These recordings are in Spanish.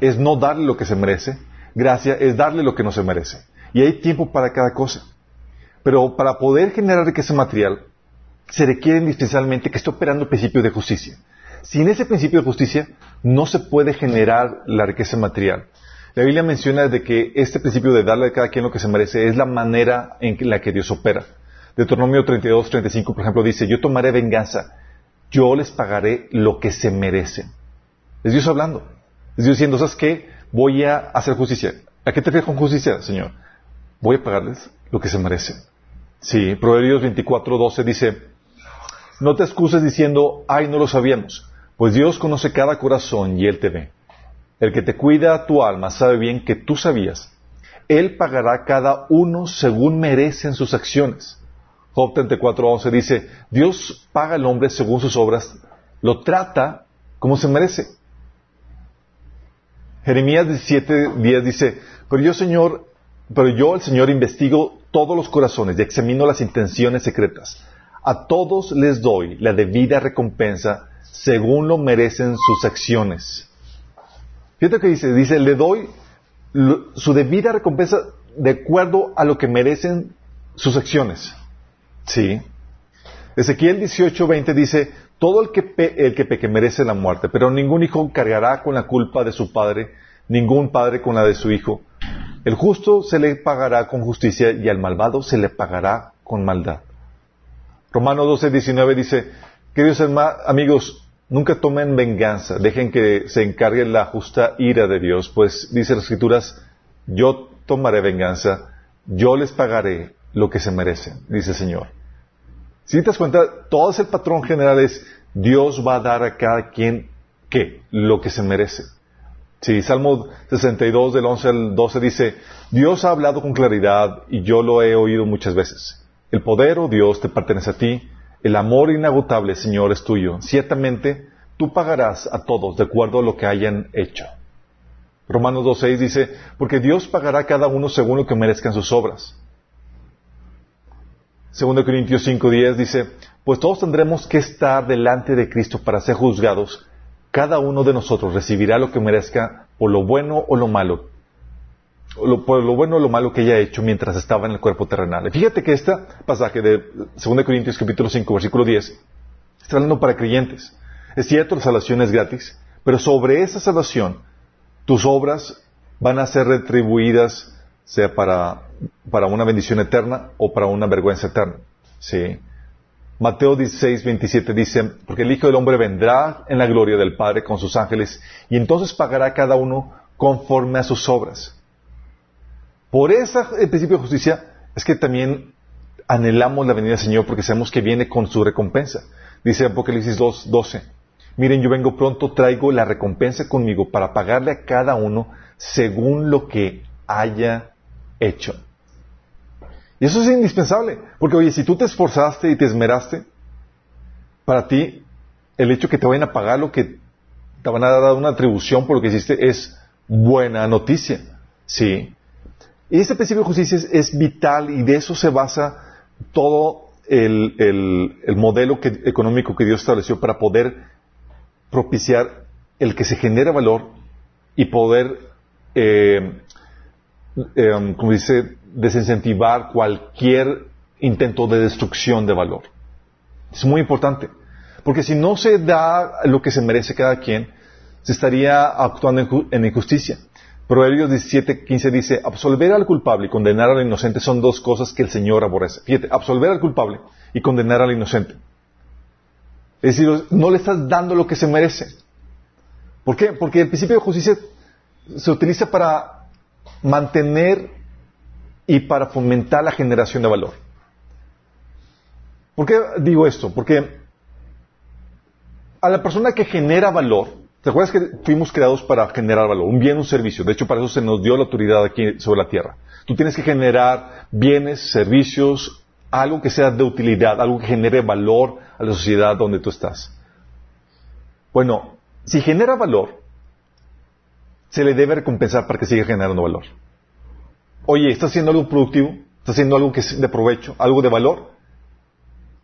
es no darle lo que se merece, gracia es darle lo que no se merece. Y hay tiempo para cada cosa. Pero para poder generar riqueza material, se requiere indispensablemente que esté operando el principio de justicia. Sin ese principio de justicia, no se puede generar la riqueza material. La Biblia menciona de que este principio de darle a cada quien lo que se merece es la manera en la que Dios opera. Deuteronomio 32, 35, por ejemplo, dice, yo tomaré venganza, yo les pagaré lo que se merecen. Es Dios hablando. Es diciendo, ¿sabes qué? Voy a hacer justicia. ¿A qué te refieres con justicia, Señor? Voy a pagarles lo que se merecen. Sí, Proverbios 24, 12 dice, no te excuses diciendo, ay, no lo sabíamos, pues Dios conoce cada corazón y Él te ve. El que te cuida tu alma sabe bien que tú sabías. Él pagará cada uno según merecen sus acciones. Job 34.11 dice, Dios paga al hombre según sus obras, lo trata como se merece. Jeremías 17.10 dice, pero yo, Señor, pero yo, el Señor, investigo todos los corazones y examino las intenciones secretas. A todos les doy la debida recompensa según lo merecen sus acciones. Fíjate que dice, dice, le doy su debida recompensa de acuerdo a lo que merecen sus acciones. Sí. Ezequiel 18:20 dice, todo el que, el que peque merece la muerte, pero ningún hijo cargará con la culpa de su padre, ningún padre con la de su hijo. El justo se le pagará con justicia y al malvado se le pagará con maldad. Romano 12:19 dice, queridos amigos, Nunca tomen venganza, dejen que se encargue la justa ira de Dios, pues dice las escrituras, yo tomaré venganza, yo les pagaré lo que se merecen, dice el Señor. Si te das cuenta, todo ese patrón general es, Dios va a dar a cada quien, ¿qué? Lo que se merece. Sí, Salmo 62 del 11 al 12 dice, Dios ha hablado con claridad y yo lo he oído muchas veces. El poder, oh Dios, te pertenece a ti el amor inagotable, Señor, es tuyo. Ciertamente, tú pagarás a todos de acuerdo a lo que hayan hecho. Romanos 2.6 dice, porque Dios pagará a cada uno según lo que merezcan sus obras. 2 Corintios 5.10 dice, pues todos tendremos que estar delante de Cristo para ser juzgados. Cada uno de nosotros recibirá lo que merezca por lo bueno o lo malo por lo bueno o lo malo que ella ha hecho mientras estaba en el cuerpo terrenal. fíjate que este pasaje de 2 Corintios capítulo 5 versículo 10 está hablando para creyentes. Es cierto, la salvación es gratis, pero sobre esa salvación tus obras van a ser retribuidas sea para, para una bendición eterna o para una vergüenza eterna. ¿Sí? Mateo 16, 27 dice, porque el Hijo del Hombre vendrá en la gloria del Padre con sus ángeles y entonces pagará cada uno conforme a sus obras. Por ese principio de justicia es que también anhelamos la venida del Señor porque sabemos que viene con su recompensa. Dice Apocalipsis 2, 12. Miren, yo vengo pronto, traigo la recompensa conmigo para pagarle a cada uno según lo que haya hecho. Y eso es indispensable, porque oye, si tú te esforzaste y te esmeraste, para ti el hecho que te vayan a pagar lo que te van a dar una atribución por lo que hiciste es buena noticia. Sí. Y este principio de justicia es, vital y de eso se basa todo el, modelo económico que Dios estableció para poder propiciar el que se genere valor y poder, eh, eh, como dice, desincentivar cualquier intento de destrucción de valor. Es muy importante. Porque si no se da lo que se merece cada quien, se estaría actuando en injusticia. Proverbios 17, 15 dice, absolver al culpable y condenar al inocente son dos cosas que el Señor aborrece. Fíjate, absolver al culpable y condenar al inocente. Es decir, no le estás dando lo que se merece. ¿Por qué? Porque el principio de justicia se utiliza para mantener y para fomentar la generación de valor. ¿Por qué digo esto? Porque a la persona que genera valor, ¿Te acuerdas que fuimos creados para generar valor? Un bien, un servicio. De hecho, para eso se nos dio la autoridad aquí sobre la tierra. Tú tienes que generar bienes, servicios, algo que sea de utilidad, algo que genere valor a la sociedad donde tú estás. Bueno, si genera valor, se le debe recompensar para que siga generando valor. Oye, ¿estás haciendo algo productivo? ¿Estás haciendo algo que es de provecho? ¿Algo de valor?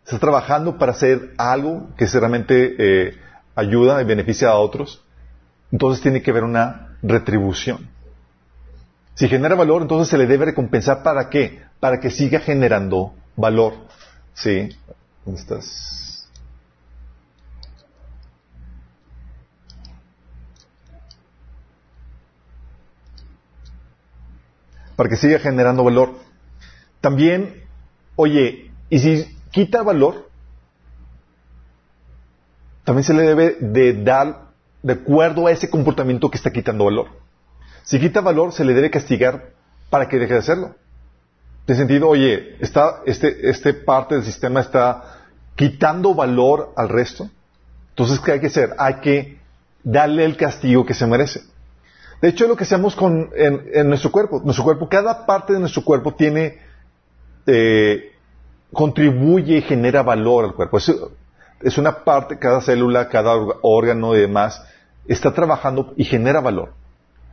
¿Estás trabajando para hacer algo que realmente eh, ayuda y beneficia a otros, entonces tiene que haber una retribución. Si genera valor, entonces se le debe recompensar para qué? Para que siga generando valor. ¿Sí? ¿Dónde estás? Para que siga generando valor. También, oye, y si quita valor, también se le debe de dar de acuerdo a ese comportamiento que está quitando valor. Si quita valor, se le debe castigar para que deje de hacerlo. De sentido, oye, está, este, este parte del sistema está quitando valor al resto. Entonces, ¿qué hay que hacer? Hay que darle el castigo que se merece. De hecho, lo que hacemos con, en, nuestro cuerpo. Nuestro cuerpo, cada parte de nuestro cuerpo tiene, eh, contribuye y genera valor al cuerpo. Es, una parte, cada célula, cada órgano y demás, está trabajando y genera valor.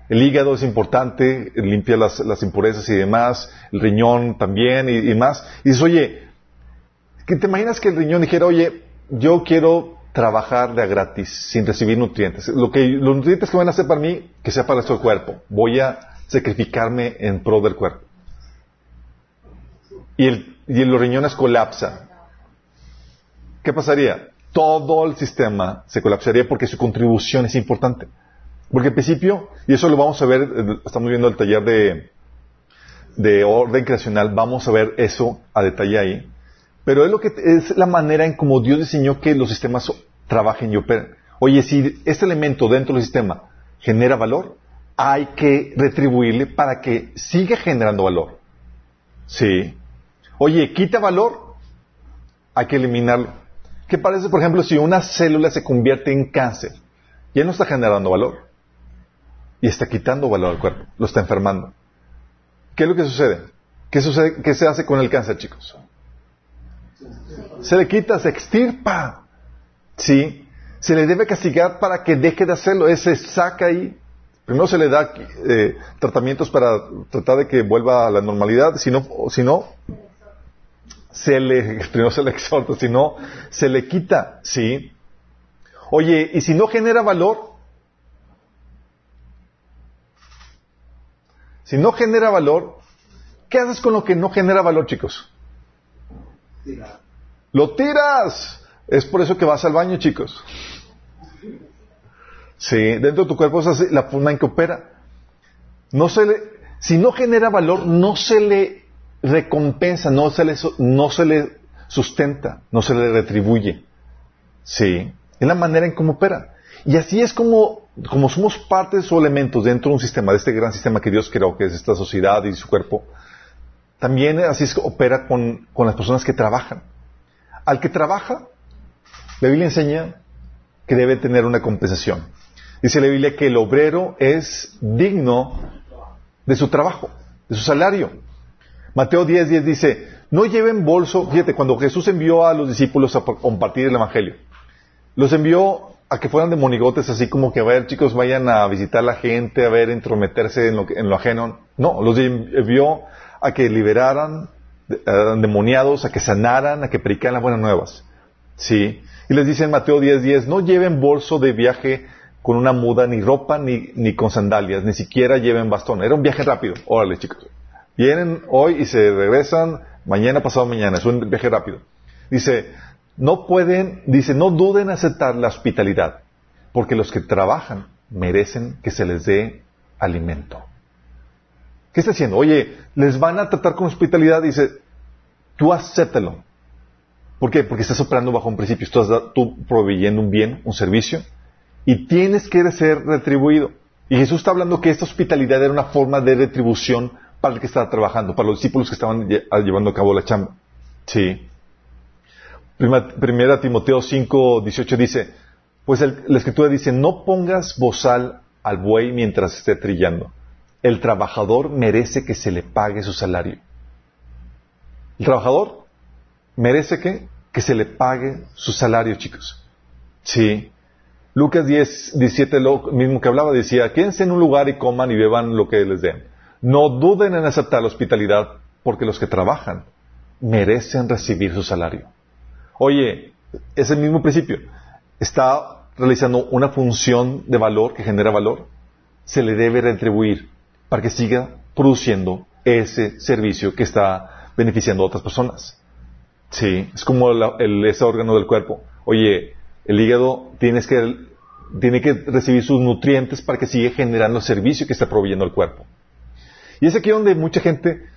El hígado es importante, limpia las, impurezas y demás, el riñón también y, más. Y dices, oye, ¿te imaginas que el riñón dijera, oye, yo quiero trabajar de a gratis, sin recibir nutrientes? Lo que, los nutrientes que van a hacer para mí, que sea para nuestro cuerpo. Voy a sacrificarme en pro del cuerpo. Y, el, y los riñones colapsan. ¿Qué pasaría? todo el sistema se colapsaría porque su contribución es importante. Porque al principio, y eso lo vamos a ver, eh, estamos viendo el taller de, de orden creacional, vamos a ver eso a detalle ahí. Pero es lo que es la manera en cómo Dios diseñó que los sistemas trabajen y operen. Oye, si este elemento dentro del sistema genera valor, hay que retribuirle para que siga generando valor. Sí. Oye, quita valor, hay que eliminarlo. ¿Qué parece, por ejemplo, si una célula se convierte en cáncer? Ya no está generando valor. Y está quitando valor al cuerpo. Lo está enfermando. ¿Qué es lo que sucede? ¿Qué, sucede? ¿Qué se hace con el cáncer, chicos? Se le quita, se extirpa. ¿Sí? Se le debe castigar para que deje de hacerlo. Ese saca ahí. Primero se le da eh, tratamientos para tratar de que vuelva a la normalidad. Si no, si no se le, primero se le exhorta, si no, se le quita, ¿sí? Oye, y si no genera valor, si no genera valor, ¿qué haces con lo que no genera valor, chicos? Lo tiras. Es por eso que vas al baño, chicos. Sí, dentro de tu cuerpo es la forma en que opera. No se le, si no genera valor, no se le recompensa, no se le, no se le sustenta, no se le retribuye. Sí, es la manera en cómo opera. Y así es como, como somos partes o elementos dentro de un sistema, de este gran sistema que Dios creó, que es esta sociedad y su cuerpo, también así es que opera con, las personas que trabajan. Al que trabaja, la Biblia enseña que debe tener una compensación. Dice la Biblia que el obrero es digno de su trabajo, de su salario. Mateo 10, 10 dice, no lleven bolso, fíjate, cuando Jesús envió a los discípulos a compartir el Evangelio, los envió a que fueran de monigotes, así como que, a ver, chicos, vayan a visitar a la gente, a ver, entrometerse en lo, en lo ajeno. No, los envió a que liberaran demoniados, a que sanaran, a que predicaran las buenas nuevas. ¿Sí? Y les dice en Mateo 10, 10, no lleven bolso de viaje con una muda, ni ropa, ni, ni con sandalias, ni siquiera lleven bastón. Era un viaje rápido. Órale, chicos. Vienen hoy y se regresan mañana, pasado mañana. Es un viaje rápido. Dice, no pueden, dice, no duden en aceptar la hospitalidad, porque los que trabajan merecen que se les dé alimento. ¿Qué está haciendo? Oye, les van a tratar con hospitalidad. Dice, tú acéptalo. ¿Por qué? Porque estás operando bajo un principio. Estás tú proveyendo un bien, un servicio, y tienes que ser retribuido. Y Jesús está hablando que esta hospitalidad era una forma de retribución para el que estaba trabajando, para los discípulos que estaban ah, llevando a cabo la chamba. Sí. Primera, Timoteo 5, 18 dice, pues la escritura dice, no pongas bozal al buey mientras esté trillando. El trabajador merece que se le pague su salario. El trabajador merece que, que se le pague su salario, chicos. Sí. Lucas 10, 17, lo mismo que hablaba, decía, quédense en un lugar y coman y beban lo que les den. No duden en aceptar la hospitalidad, porque los que trabajan merecen recibir su salario. Oye, es el mismo principio. Está realizando una función de valor que genera valor. se le debe retribuir para que siga produciendo ese servicio que está beneficiando a otras personas. Sí, es como el, ese órgano del cuerpo. Oye, el hígado tienes que, tiene que recibir sus nutrientes para que siga generando el servicio que está proveyendo el cuerpo. Y es aquí donde mucha gente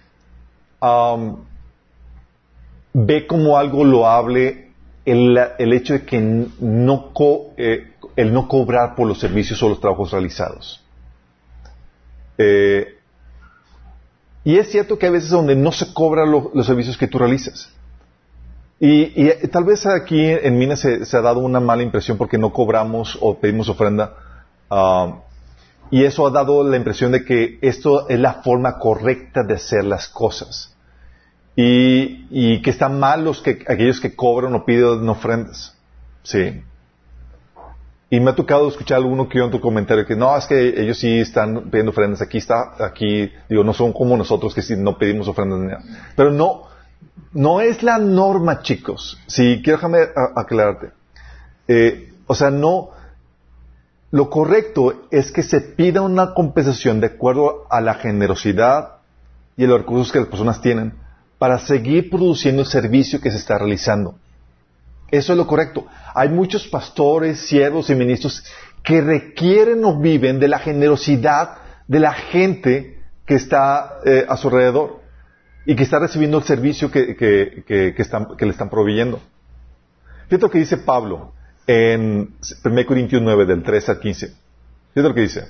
ve como algo loable el, el hecho de que no eh, el no cobrar por los servicios o los trabajos realizados. Eh, y es cierto que hay veces donde no se cobran los servicios que tú realizas. Y, tal vez aquí en Minas se, ha dado una mala impresión porque no cobramos o pedimos ofrenda. Ah, y eso ha dado la impresión de que esto es la forma correcta de hacer las cosas. Y, que están mal los que, aquellos que cobran o piden ofrendas. Sí. Y me ha tocado escuchar alguno que otro comentario que no, es que ellos sí están pidiendo ofrendas. Aquí está, aquí, digo, no son como nosotros que sí no pedimos ofrendas. Pero no, no es la norma, chicos. Sí, quiero déjame aclararte. Eh, o sea, no, lo correcto es que se pida una compensación de acuerdo a la generosidad y a los recursos que las personas tienen para seguir produciendo el servicio que se está realizando. Eso es lo correcto. Hay muchos pastores, siervos y ministros que requieren o viven de la generosidad de la gente que está eh, a su alrededor y que está recibiendo el servicio que, que, están, que le están proveyendo. Fíjate lo que dice Pablo en 1 Corintios 9, del 3 al 15. Fíjate lo que dice.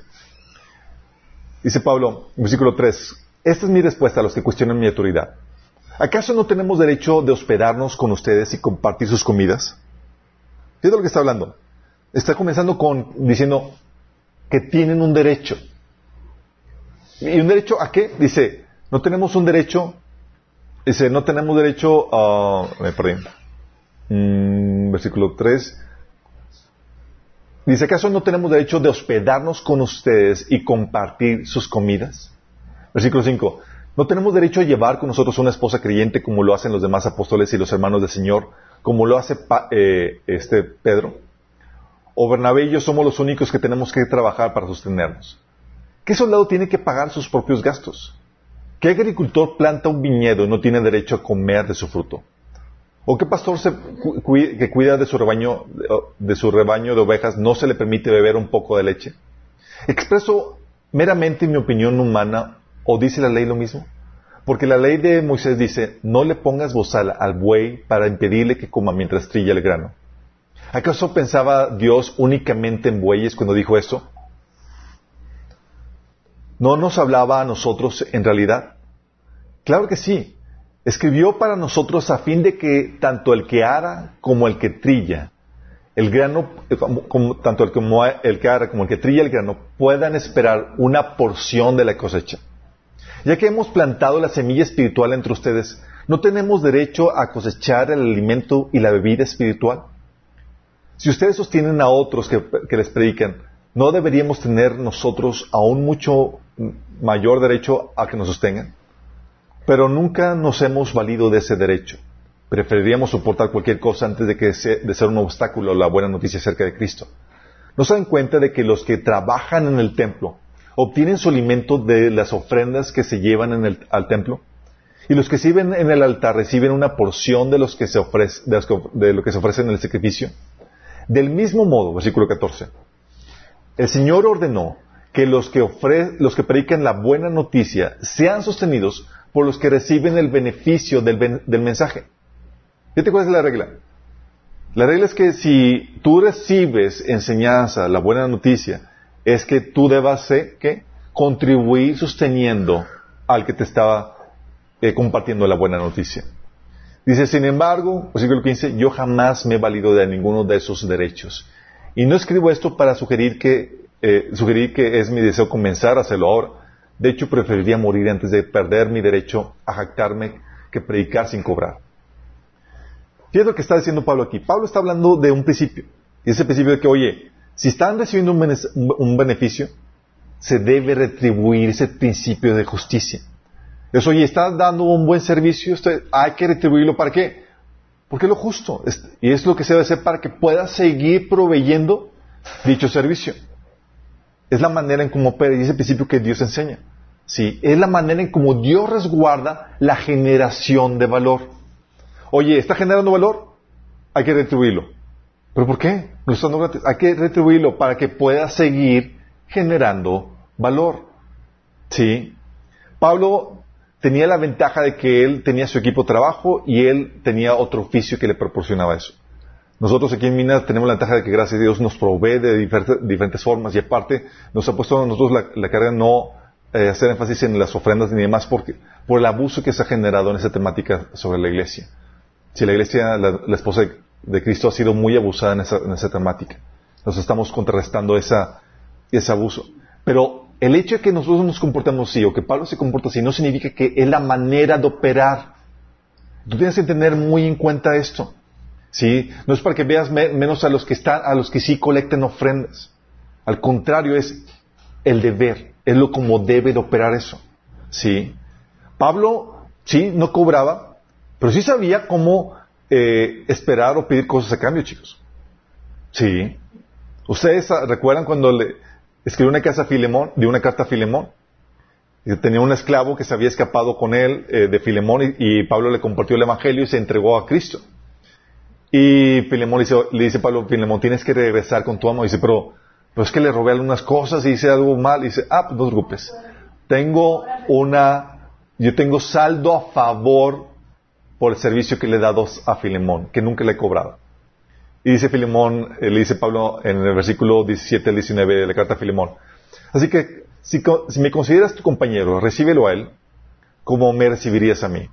Dice Pablo, versículo 3, esta es mi respuesta a los que cuestionan mi autoridad. ¿Acaso no tenemos derecho de hospedarnos con ustedes y compartir sus comidas? Fíjate lo que está hablando. Está comenzando con diciendo que tienen un derecho. ¿Y un derecho a qué? Dice, no tenemos un derecho Dice, no tenemos derecho a... Me perdí. Mm, versículo 3. Dice, ¿acaso no tenemos derecho de hospedarnos con ustedes y compartir sus comidas? Versículo 5. ¿No tenemos derecho a llevar con nosotros una esposa creyente como lo hacen los demás apóstoles y los hermanos del Señor, como lo hace eh, este Pedro? ¿O Bernabé y yo somos los únicos que tenemos que trabajar para sostenernos? ¿Qué soldado tiene que pagar sus propios gastos? ¿Qué agricultor planta un viñedo y no tiene derecho a comer de su fruto? ¿O qué pastor que cuida de su, rebaño, de su rebaño de ovejas no se le permite beber un poco de leche? ¿Expreso meramente mi opinión humana o dice la ley lo mismo? Porque la ley de Moisés dice, no le pongas bozal al buey para impedirle que coma mientras trilla el grano. ¿Acaso pensaba Dios únicamente en bueyes cuando dijo eso? ¿No nos hablaba a nosotros en realidad? Claro que sí. Escribió para nosotros a fin de que tanto el que ara como el que trilla, el grano, eh, tanto el, el que ara como el que trilla el grano, puedan esperar una porción de la cosecha. Ya que hemos plantado la semilla espiritual entre ustedes, ¿no tenemos derecho a cosechar el alimento y la bebida espiritual? Si ustedes sostienen a otros que, les predican, ¿no deberíamos tener nosotros aún mucho mayor derecho a que nos sostengan? Pero nunca nos hemos valido de ese derecho. Preferiríamos soportar cualquier cosa antes de, que de ser un obstáculo a la buena noticia acerca de Cristo. ¿No se dan cuenta de que los que trabajan en el templo obtienen su alimento de las ofrendas que se llevan al templo? Y los que sirven en el altar reciben una porción de, los que se ofrece, de, lo que se ofrece en el sacrificio. Del mismo modo, versículo 14, el Señor ordenó que los que, que predican la buena noticia sean sostenidos por los que reciben el beneficio del, mensaje. te cuál es la regla? La regla es que si tú recibes enseñanza, la buena noticia, es que tú debas ¿qué? contribuir sosteniendo al que te estaba eh, compartiendo la buena noticia. Dice, sin embargo, versículo 15, yo jamás me he valido de ninguno de esos derechos. Y no escribo esto para sugerir que, eh, sugerir que es mi deseo comenzar a hacerlo ahora, de hecho, preferiría morir antes de perder mi derecho a jactarme que predicar sin cobrar. Fíjate lo que está diciendo Pablo aquí. Pablo está hablando de un principio. Y ese principio de que, oye, si están recibiendo un beneficio, se debe retribuir ese principio de justicia. Es, oye, estás dando un buen servicio, hay que retribuirlo para qué? Porque es lo justo. Y es lo que se debe hacer para que pueda seguir proveyendo dicho servicio. es la manera en cómo opera y ese principio que Dios enseña. Sí, es la manera en cómo Dios resguarda la generación de valor. Oye, ¿está generando valor? Hay que retribuirlo. ¿Pero por qué? Hay que retribuirlo para que pueda seguir generando valor. ¿Sí? Pablo tenía la ventaja de que él tenía su equipo de trabajo y él tenía otro oficio que le proporcionaba eso. Nosotros aquí en Minas tenemos la ventaja de que gracias a Dios nos provee de diferentes, formas y aparte nos ha puesto nosotros la, carga no eh, hacer énfasis en las ofrendas ni demás porque, por el abuso que se ha generado en esa temática sobre la iglesia. Si la iglesia, la, esposa de, Cristo ha sido muy abusada en esa, temática. Nos estamos contrarrestando esa, ese abuso. Pero el hecho de que nosotros nos comportamos así o que Pablo se comporta así no significa que es la manera de operar. Tú tienes que tener muy en cuenta esto. ¿Sí? No es para que veas menos a los que están, a los que sí colecten ofrendas. Al contrario, es el deber, es lo como debe de operar eso. ¿Sí? Pablo, sí, no cobraba, pero sí sabía cómo eh, esperar o pedir cosas a cambio, chicos. Sí. Ustedes recuerdan cuando le escribió una carta a Filemón, de una carta a Filemón. Tenía un esclavo que se había escapado con él eh, de Filemón y Pablo le compartió el evangelio y se entregó a Cristo. Y Filemón le dice, le Pablo, Filemón, tienes que regresar con tu amo. dice, pero, pero es que le robé algunas cosas y hice algo mal. Y dice, ah, pues no te. Tengo una, yo tengo saldo a favor por el servicio que le he dado a Filemón, que nunca le he cobrado. Y dice Filemón, eh, le dice Pablo en el versículo 17 al 19 de la carta a Filemón. Así que, si, si me consideras tu compañero, recíbelo a él como me recibirías a mí.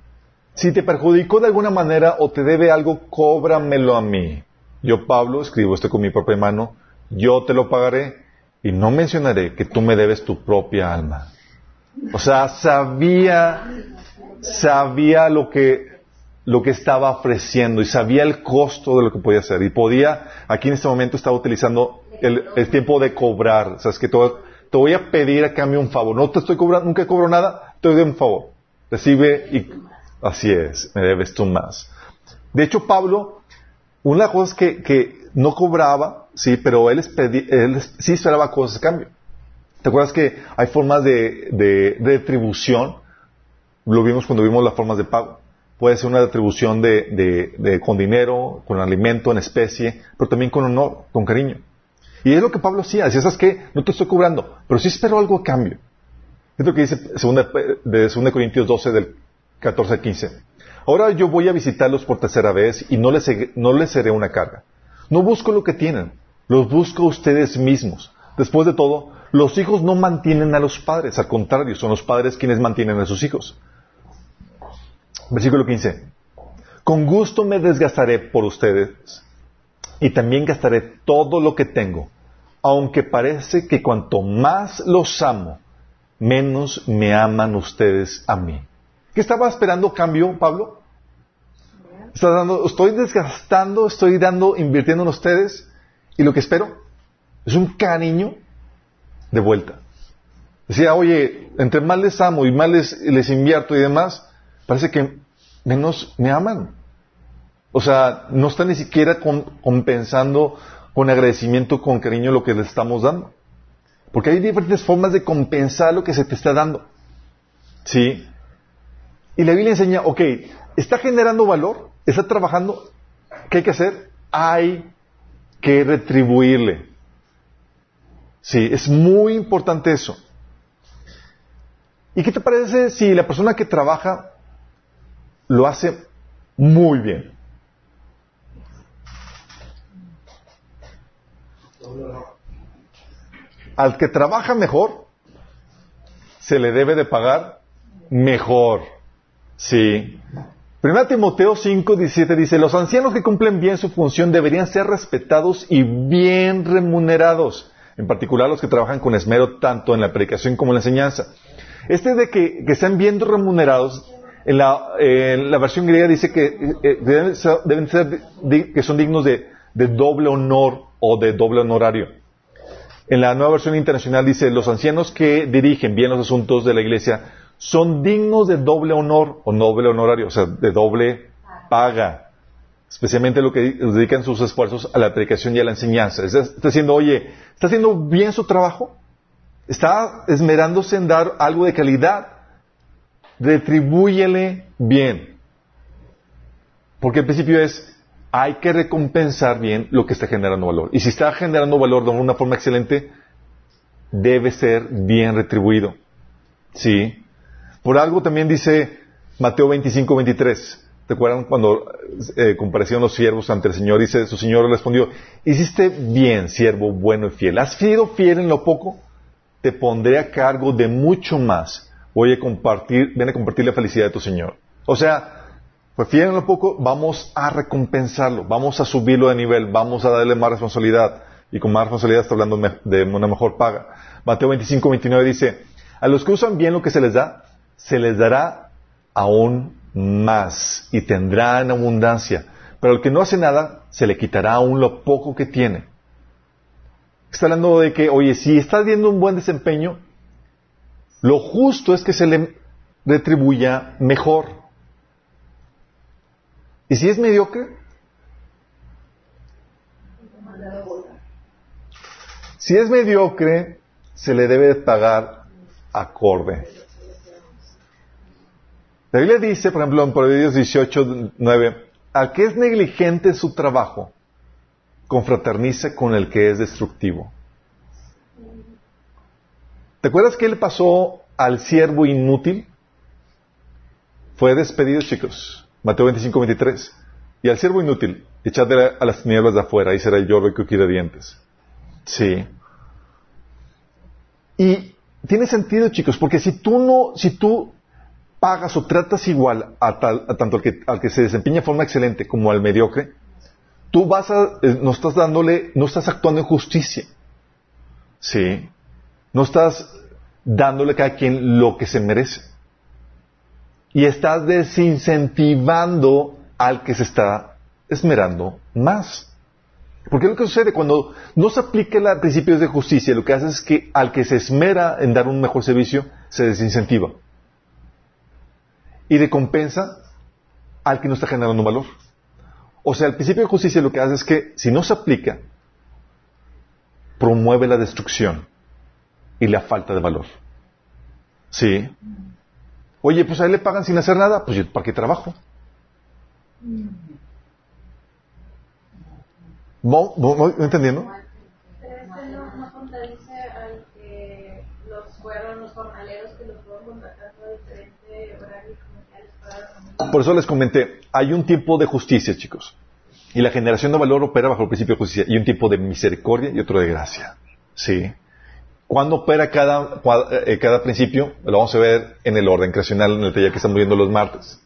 Si te perjudicó de alguna manera o te debe algo, cóbramelo a mí. Yo, Pablo, escribo esto con mi propia mano, yo te lo pagaré y no mencionaré que tú me debes tu propia alma. O sea, sabía, sabía lo que, lo que estaba ofreciendo y sabía el costo de lo que podía hacer. Y podía, aquí en este momento estaba utilizando el, tiempo de cobrar. O sea, es que te, te voy a pedir a cambio un favor. No te estoy cobrando, nunca cobro nada, te doy un favor. Recibe y Así es, me debes tú más. De hecho, Pablo, una cosa que, que no cobraba, sí, pero él, él, sí esperaba cosas a cambio. ¿Te acuerdas que hay formas de, de, retribución? Lo vimos cuando vimos las formas de pago. Puede ser una retribución de, con dinero, con alimento, en especie, pero también con honor, con cariño. Y es lo que Pablo hacía. Decía, ¿sabes qué? No te estoy cobrando, pero sí espero algo a cambio. Es lo que dice segunda, de 2 Corintios 12 del 14 15. Ahora yo voy a visitarlos por tercera vez y no les, no les seré una carga. No busco lo que tienen, los busco ustedes mismos. Después de todo, los hijos no mantienen a los padres, al contrario, son los padres quienes mantienen a sus hijos. Versículo 15. Con gusto me desgastaré por ustedes y también gastaré todo lo que tengo, aunque parece que cuanto más los amo, menos me aman ustedes a mí. ¿Qué estaba esperando cambio, Pablo? Dando, estoy desgastando, estoy dando, invirtiendo en ustedes, y lo que espero es un cariño de vuelta. Decía, oye, entre más les amo y más les, invierto y demás, parece que menos me aman. O sea, no está ni siquiera compensando con agradecimiento, con cariño lo que les estamos dando. Porque hay diferentes formas de compensar lo que se te está dando. ¿Sí? Y la Biblia enseña, ok, está generando valor, está trabajando, ¿qué hay que hacer? Hay que retribuirle. Sí, es muy importante eso. ¿Y qué te parece si la persona que trabaja lo hace muy bien? Al que trabaja mejor, se le debe de pagar mejor. Sí. Primera Timoteo 5, 17 dice, los ancianos que cumplen bien su función deberían ser respetados y bien remunerados, en particular los que trabajan con esmero tanto en la predicación como en la enseñanza. Este de que, sean bien remunerados, en la, versión griega dice que eh, deben, ser, que son dignos de, de doble honor o de doble honorario. En la nueva versión internacional dice, los ancianos que dirigen bien los asuntos de la iglesia son dignos de doble honor o doble honorario, o sea, de doble paga. Especialmente lo que dedican sus esfuerzos a la predicación y a la enseñanza. Está diciendo, oye, ¿está haciendo bien su trabajo? está esmerándose en dar algo de calidad. Retribúyele bien. Porque el principio es, hay que recompensar bien lo que está generando valor. Y si está generando valor de una forma excelente, debe ser bien retribuido. ¿Sí? Por algo también dice Mateo 25, 23. ¿Te acuerdan cuando eh, comparecieron los siervos ante el Señor? Dice, su Señor respondió, hiciste bien, siervo bueno y fiel. ¿Has sido fiel en lo poco? Te pondré a cargo de mucho más. Voy a compartir, ven a compartir la felicidad de tu Señor. O sea, pues fiel lo poco, vamos a recompensarlo, vamos a subirlo de nivel, vamos a darle más responsabilidad. Y con más responsabilidad está hablando de una mejor paga. Mateo 25, 29 dice, a los que usan bien lo que se les da, se les dará aún más y tendrán abundancia. Pero al que no hace nada, se le quitará aún lo poco que tiene. Está hablando de que, oye, si está viendo un buen desempeño, lo justo es que se le retribuya mejor. ¿Y si es mediocre? Si es mediocre, se le debe pagar acorde. La Biblia dice, por ejemplo, en Proverbios 18, 9, al que es negligente en su trabajo, confraterniza con el que es destructivo. ¿Te acuerdas qué le pasó al siervo inútil? Fue despedido, chicos. Mateo 25, 23. Y al siervo inútil, echadle a las tinieblas de afuera, y será el lloro crujir de dientes. Sí. Y tiene sentido, chicos, porque si tú no, si tú pagas o tratas igual a, tanto al que, al que se desempeña de forma excelente como al mediocre, tú vas a, eh, no estás dándole, no estás actuando en justicia. Sí. No estás dándole a cada quien lo que se merece. Y estás desincentivando al que se está esmerando más. Porque lo que sucede cuando no se aplica el principio de justicia, lo que hace es que al que se esmera en dar un mejor servicio, se desincentiva y recompensa al que no está generando valor. O sea, el principio de justicia lo que hace es que si no se aplica, promueve la destrucción y la falta de valor. ¿Sí? Oye, pues a él le pagan sin hacer nada, pues yo, ¿para qué trabajo? ¿No, no, entendiendo? Pero este no, no contradice al que los fueron los jornaleros que los fueron contratando a diferente horario por eso les comenté, hay un tiempo de justicia, chicos. Y la generación de valor opera bajo el principio de justicia. Y un tiempo de misericordia y otro de gracia. ¿Sí? ¿Cuándo opera cada, eh, cada principio? Lo vamos a ver en el orden creacional, en el taller que estamos viendo los martes.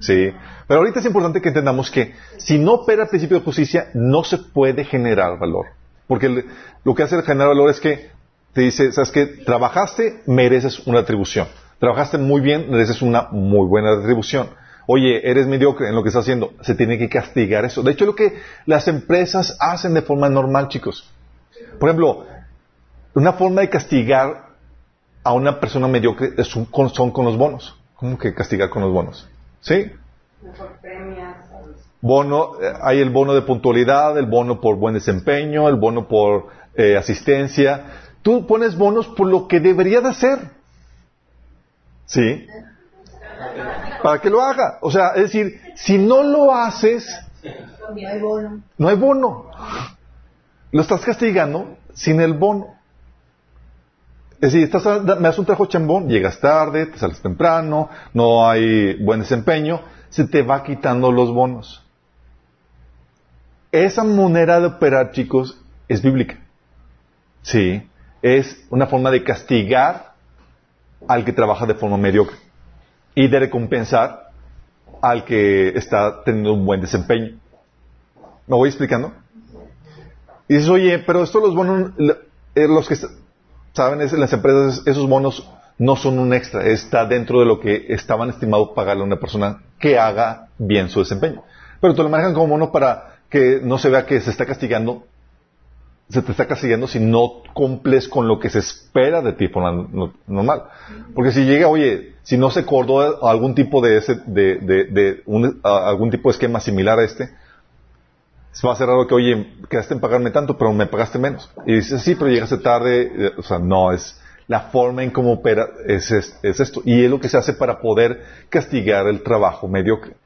Sí. Pero ahorita es importante que entendamos que si no opera el principio de justicia, no se puede generar valor. Porque lo que hace el generar valor es que te dice, ¿sabes qué? Trabajaste, mereces una atribución. Trabajaste muy bien, mereces una muy buena retribución. Oye, eres mediocre en lo que estás haciendo, se tiene que castigar eso. De hecho, lo que las empresas hacen de forma normal, chicos. Por ejemplo, una forma de castigar a una persona mediocre es un, son con los bonos. ¿Cómo que castigar con los bonos? ¿Sí? Bono, eh, hay el bono de puntualidad, el bono por buen desempeño, el bono por eh, asistencia. Tú pones bonos por lo que debería de hacer. ¿Sí? Para que lo haga. O sea, es decir, si no lo haces, no hay bono. No hay bono. Lo estás castigando sin el bono. Es decir, estás, me das un trabajo chambón, llegas tarde, te sales temprano, no hay buen desempeño, se te va quitando los bonos. Esa manera de operar, chicos, es bíblica. Sí, es una forma de castigar al que trabaja de forma mediocre y de recompensar al que está teniendo un buen desempeño. ¿Me voy explicando? Dices, oye, pero estos los bonos, eh, los que saben, es, las empresas, esos bonos no son un extra, está dentro de lo que estaban estimados pagarle a una persona que haga bien su desempeño. Pero te lo manejan como bono para que no se vea que se está castigando se te está castigando si no cumples con lo que se espera de ti por normal. Porque si llega, oye, si no se acordó algún tipo de ese, de, de, de un, algún tipo de esquema similar a este, Se va a hacer raro que, oye, quedaste en pagarme tanto, pero me pagaste menos. Y dices, sí, pero llegaste tarde. O sea, no, es la forma en cómo opera, es, es- es esto. Y es lo que se hace para poder castigar el trabajo mediocre.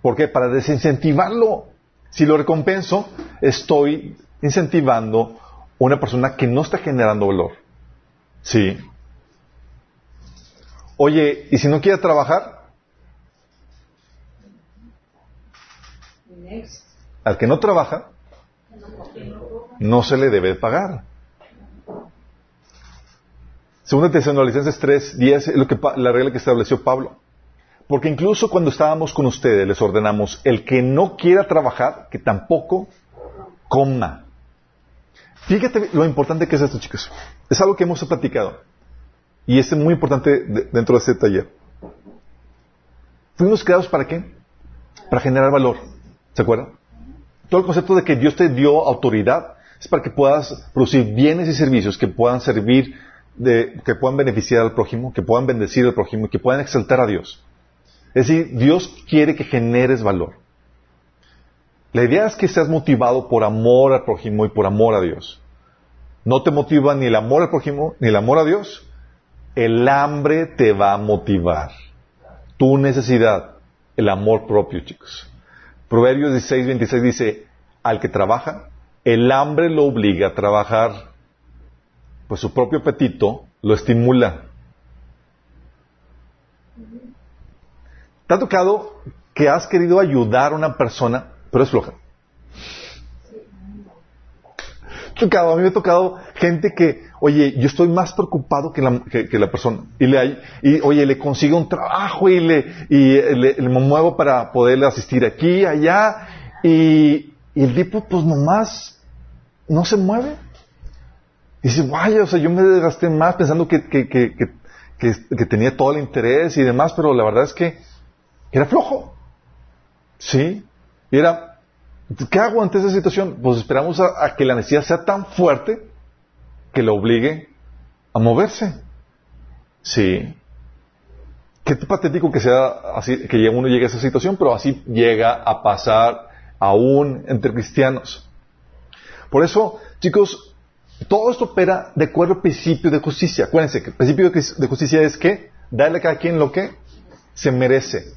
¿Por qué? Para desincentivarlo. Si lo recompenso, estoy incentivando una persona que no está generando valor. Sí. Oye, ¿y si no quiere trabajar? Next. Al que no trabaja, no se le debe pagar. Segunda Tesalonicenses 3, 10 es lo que, la regla que estableció Pablo. Porque incluso cuando estábamos con ustedes les ordenamos, el que no quiera trabajar, que tampoco coma. Fíjate lo importante que es esto, chicos. Es algo que hemos platicado. Y es muy importante de- dentro de este taller. Fuimos creados para qué? Para generar valor. ¿Se acuerdan? Todo el concepto de que Dios te dio autoridad es para que puedas producir bienes y servicios que puedan servir, de, que puedan beneficiar al prójimo, que puedan bendecir al prójimo, que puedan exaltar a Dios. Es decir, Dios quiere que generes valor. La idea es que seas motivado por amor al prójimo y por amor a Dios. No te motiva ni el amor al prójimo ni el amor a Dios. El hambre te va a motivar. Tu necesidad, el amor propio, chicos. Proverbios 16, 26 dice, al que trabaja, el hambre lo obliga a trabajar, pues su propio apetito lo estimula. ¿Te ha tocado que has querido ayudar a una persona, pero es floja? tocado, a mí me ha tocado gente que, oye, yo estoy más preocupado que la, que, que la persona. Y le, y, oye, le consigo un trabajo y le, y le, le me muevo para poderle asistir aquí, allá. Y, y el tipo, pues nomás, no se mueve. Y dice, vaya, o sea, yo me desgasté más pensando que, que, que, que, tenía todo el interés y demás, pero la verdad es que era flojo. ¿Sí? Y era, ¿qué hago ante esa situación? Pues esperamos a que la necesidad sea tan fuerte que lo obligue a moverse. Sí. Qué patético que sea así, que uno llegue a esa situación, pero así llega a pasar aún entre cristianos. Por eso, chicos, todo esto opera de acuerdo al principio de justicia. Acuérdense que el principio de justicia es que darle a cada quien lo que se merece.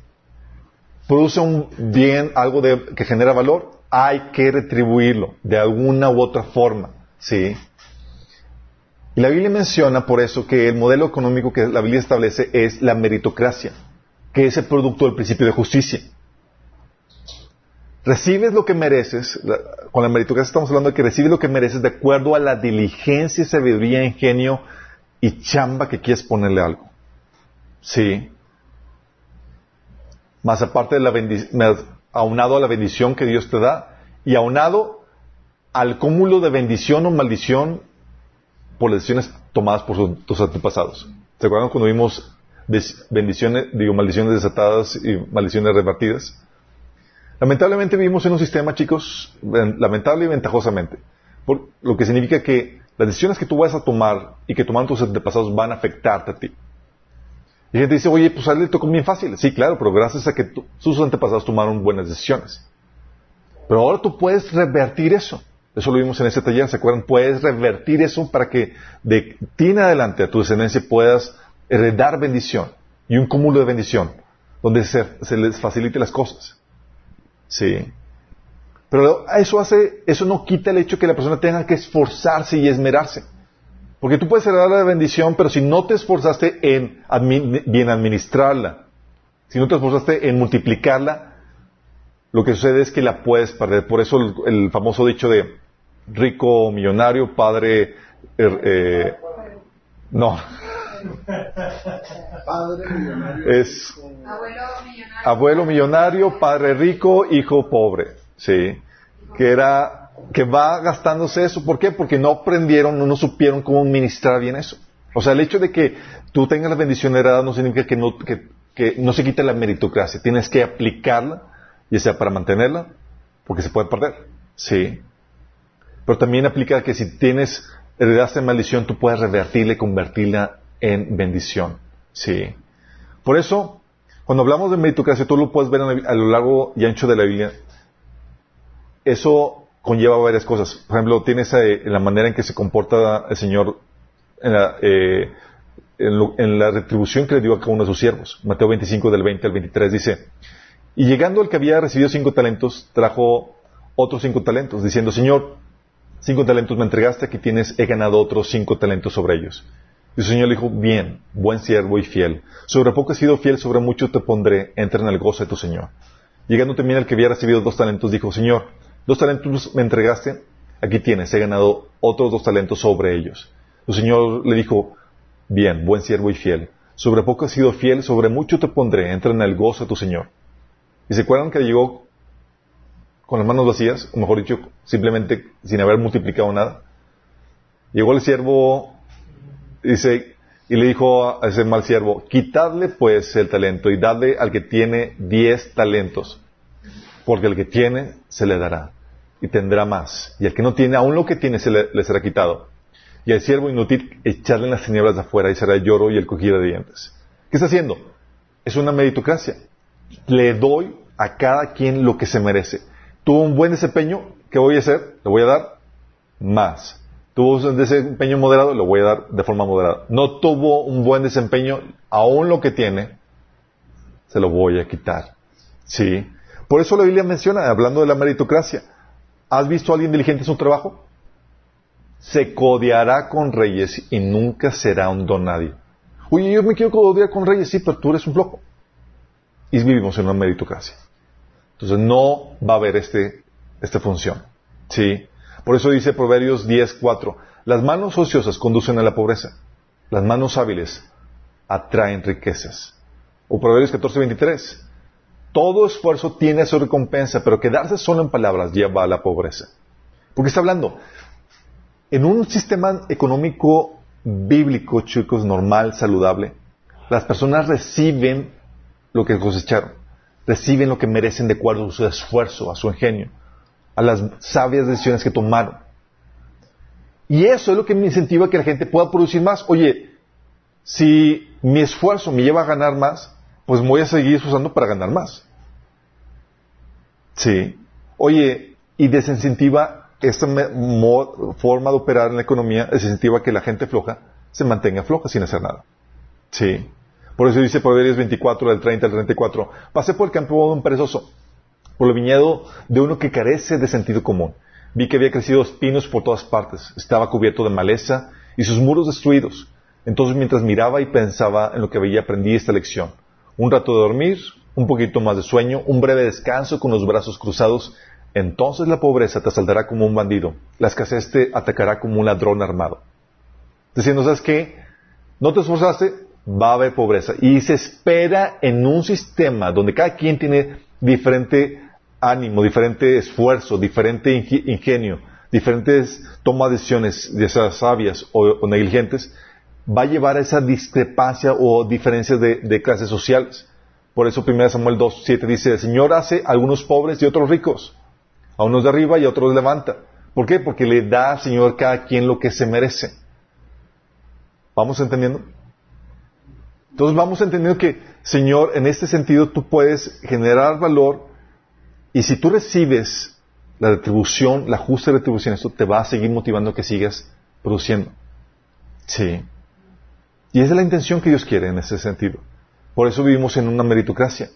Produce un bien, algo de, que genera valor, hay que retribuirlo de alguna u otra forma. ¿Sí? Y la Biblia menciona por eso que el modelo económico que la Biblia establece es la meritocracia, que es el producto del principio de justicia. Recibes lo que mereces, con la meritocracia estamos hablando de que recibes lo que mereces de acuerdo a la diligencia, sabiduría, ingenio y chamba que quieres ponerle algo. Sí. Más aparte de la bendición, aunado a la bendición que Dios te da y aunado al cúmulo de bendición o maldición por las decisiones tomadas por su- tus antepasados. ¿Se acuerdan cuando vimos bendiciones, digo, maldiciones desatadas y maldiciones repartidas? Lamentablemente vivimos en un sistema, chicos, lamentable y ventajosamente, por- lo que significa que las decisiones que tú vas a tomar y que tomaron tus antepasados van a afectarte a ti. Y gente dice, oye, pues a él le tocó bien fácil. Sí, claro, pero gracias a que sus antepasados tomaron buenas decisiones. Pero ahora tú puedes revertir eso. Eso lo vimos en ese taller, ¿se acuerdan? Puedes revertir eso para que de ti en adelante a tu descendencia puedas heredar bendición y un cúmulo de bendición donde se, les facilite las cosas. Sí. Pero eso hace, eso no quita el hecho que la persona tenga que esforzarse y esmerarse. Porque tú puedes heredar la bendición, pero si no te esforzaste en bien administrarla, si no te esforzaste en multiplicarla, lo que sucede es que la puedes perder. Por eso el famoso dicho de rico millonario, padre... er- eh, no, Padre millonario. es Abuelo millonario. abuelo millonario, padre rico, hijo pobre. Sí. Que era, que va gastándose eso. ¿Por qué? Porque no aprendieron, no, no supieron cómo administrar bien eso. O sea, el hecho de que tú tengas la bendición heredada no significa que no, que, que no se quite la meritocracia. Tienes que aplicarla, ya sea para mantenerla, porque se puede perder. Sí. Pero también aplica que si tienes, heredaste maldición, tú puedes revertirla y convertirla en bendición. Sí. Por eso, cuando hablamos de meritocracia, tú lo puedes ver a lo largo y ancho de la Biblia. eso conlleva varias cosas. Por ejemplo, tienes eh, la manera en que se comporta el Señor en la, eh, en, la retribución que le dio a cada uno de sus siervos. Mateo 25 del 20 al 23 dice, y llegando el que había recibido cinco talentos, trajo otros cinco talentos, diciendo, Señor, cinco talentos me entregaste, aquí tienes, he ganado otros cinco talentos sobre ellos. Y su Señor le dijo, bien, buen siervo y fiel. Sobre poco he sido fiel, sobre mucho te pondré, entra en el gozo de tu Señor. Llegando también el que había recibido dos talentos, dijo, Señor, dos talentos me entregaste, aquí tienes, he ganado otros dos talentos sobre ellos. Su Señor le dijo, bien, buen siervo y fiel. Sobre poco he sido fiel, sobre mucho te pondré, entra en el gozo de tu Señor. ¿Y se acuerdan que llegó con las manos vacías? O mejor dicho, simplemente sin haber multiplicado nada. Llegó el siervo, dice, y le dijo a ese mal siervo, quitadle pues el talento y dadle al que tiene diez talentos, porque el que tiene se le dará y tendrá más, y al que no tiene, aún lo que tiene se le, será quitado. Y al siervo inútil echarle en las tinieblas de afuera y será el lloro y el cogido de dientes. ¿Qué está haciendo? Es una meritocracia le doy a cada quien lo que se merece. Tuvo un buen desempeño, ¿qué voy a hacer? Le voy a dar más. Tuvo un desempeño moderado, le voy a dar de forma moderada. No tuvo un buen desempeño, aún lo que tiene, se lo voy a quitar. ¿Sí? Por eso la Biblia menciona, hablando de la meritocracia, ¿has visto a alguien diligente en su trabajo? Se codeará con reyes y nunca será un don nadie. Oye, yo me quiero codear con reyes, sí, pero tú eres un flojo y vivimos en una meritocracia. Entonces no va a haber este, esta función. ¿Sí? Por eso dice Proverbios 10.4, las manos ociosas conducen a la pobreza, las manos hábiles atraen riquezas. O Proverbios 14.23, todo esfuerzo tiene su recompensa, pero quedarse solo en palabras lleva a la pobreza. Porque está hablando, en un sistema económico bíblico, chicos, normal, saludable, las personas reciben lo que cosecharon. Reciben lo que merecen de acuerdo a su esfuerzo, a su ingenio, a las sabias decisiones que tomaron. Y eso es lo que me incentiva a que la gente pueda producir más. Oye, si mi esfuerzo me lleva a ganar más, pues voy a seguir esforzando para ganar más. Sí. Oye, y desincentiva esta forma de operar en la economía, desincentiva que la gente floja se mantenga floja sin hacer nada. Sí. Por eso dice Proverbios 24, del 30 al 34, pasé por el campo de un perezoso, por el viñedo de uno que carece de sentido común. Vi que había crecido espinos por todas partes, estaba cubierto de maleza y sus muros destruidos. Entonces mientras miraba y pensaba en lo que veía, aprendí esta lección. Un rato de dormir, un poquito más de sueño, un breve descanso con los brazos cruzados, entonces la pobreza te asaltará como un bandido, la escasez te atacará como un ladrón armado. Diciendo, ¿sabes qué? No te esforzaste, va a haber pobreza. Y se espera en un sistema donde cada quien tiene diferente ánimo, diferente esfuerzo, diferente ingenio, diferentes tomas de decisiones, ya sean sabias o, negligentes, va a llevar a esa discrepancia o diferencias de, clases sociales. Por eso 1 Samuel 2.7 dice, el Señor hace a algunos pobres y otros ricos, a unos de arriba y a otros levanta. ¿Por qué? Porque le da al Señor cada quien lo que se merece. ¿Vamos entendiendo? Entonces vamos entendiendo que, Señor, en este sentido tú puedes generar valor y si tú recibes la retribución, la justa retribución, esto te va a seguir motivando a que sigas produciendo. Sí. Y esa es la intención que Dios quiere en ese sentido. Por eso vivimos en una meritocracia.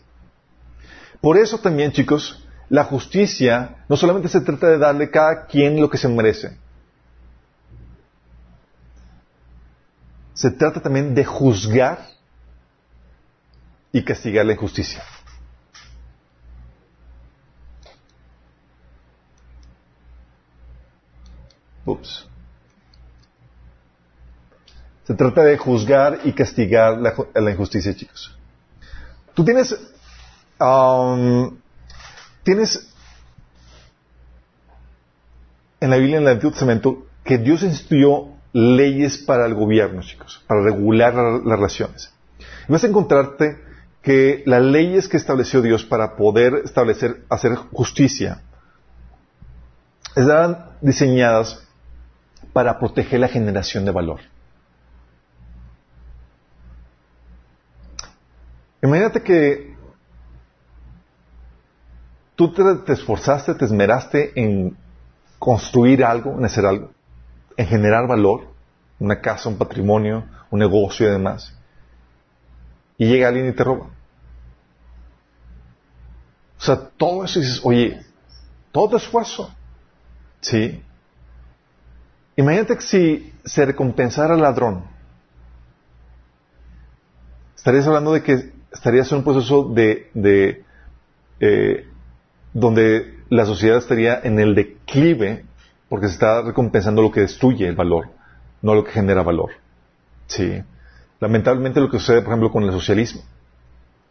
Por eso también, chicos, la justicia no solamente se trata de darle a cada quien lo que se merece. Se trata también de juzgar y castigar la injusticia. Ups. Se trata de juzgar y castigar la, injusticia, chicos. Tú tienes, um, tienes en la Biblia, en el Antiguo Testamento, que Dios instituyó leyes para el gobierno, chicos, para regular las relaciones. Y vas a encontrarte que las leyes que estableció Dios para poder establecer, hacer justicia, estaban diseñadas para proteger la generación de valor. Imagínate que tú te, te esforzaste, te esmeraste en construir algo, en hacer algo, en generar valor, una casa, un patrimonio, un negocio y demás. Y llega alguien y te roba. O sea, todo eso dices, oye, todo esfuerzo. ¿Sí? Imagínate que si se recompensara al ladrón, estarías hablando de que estarías en un proceso de, de eh, donde la sociedad estaría en el declive porque se está recompensando lo que destruye el valor, no lo que genera valor. Sí. Lamentablemente lo que sucede, por ejemplo, con el socialismo.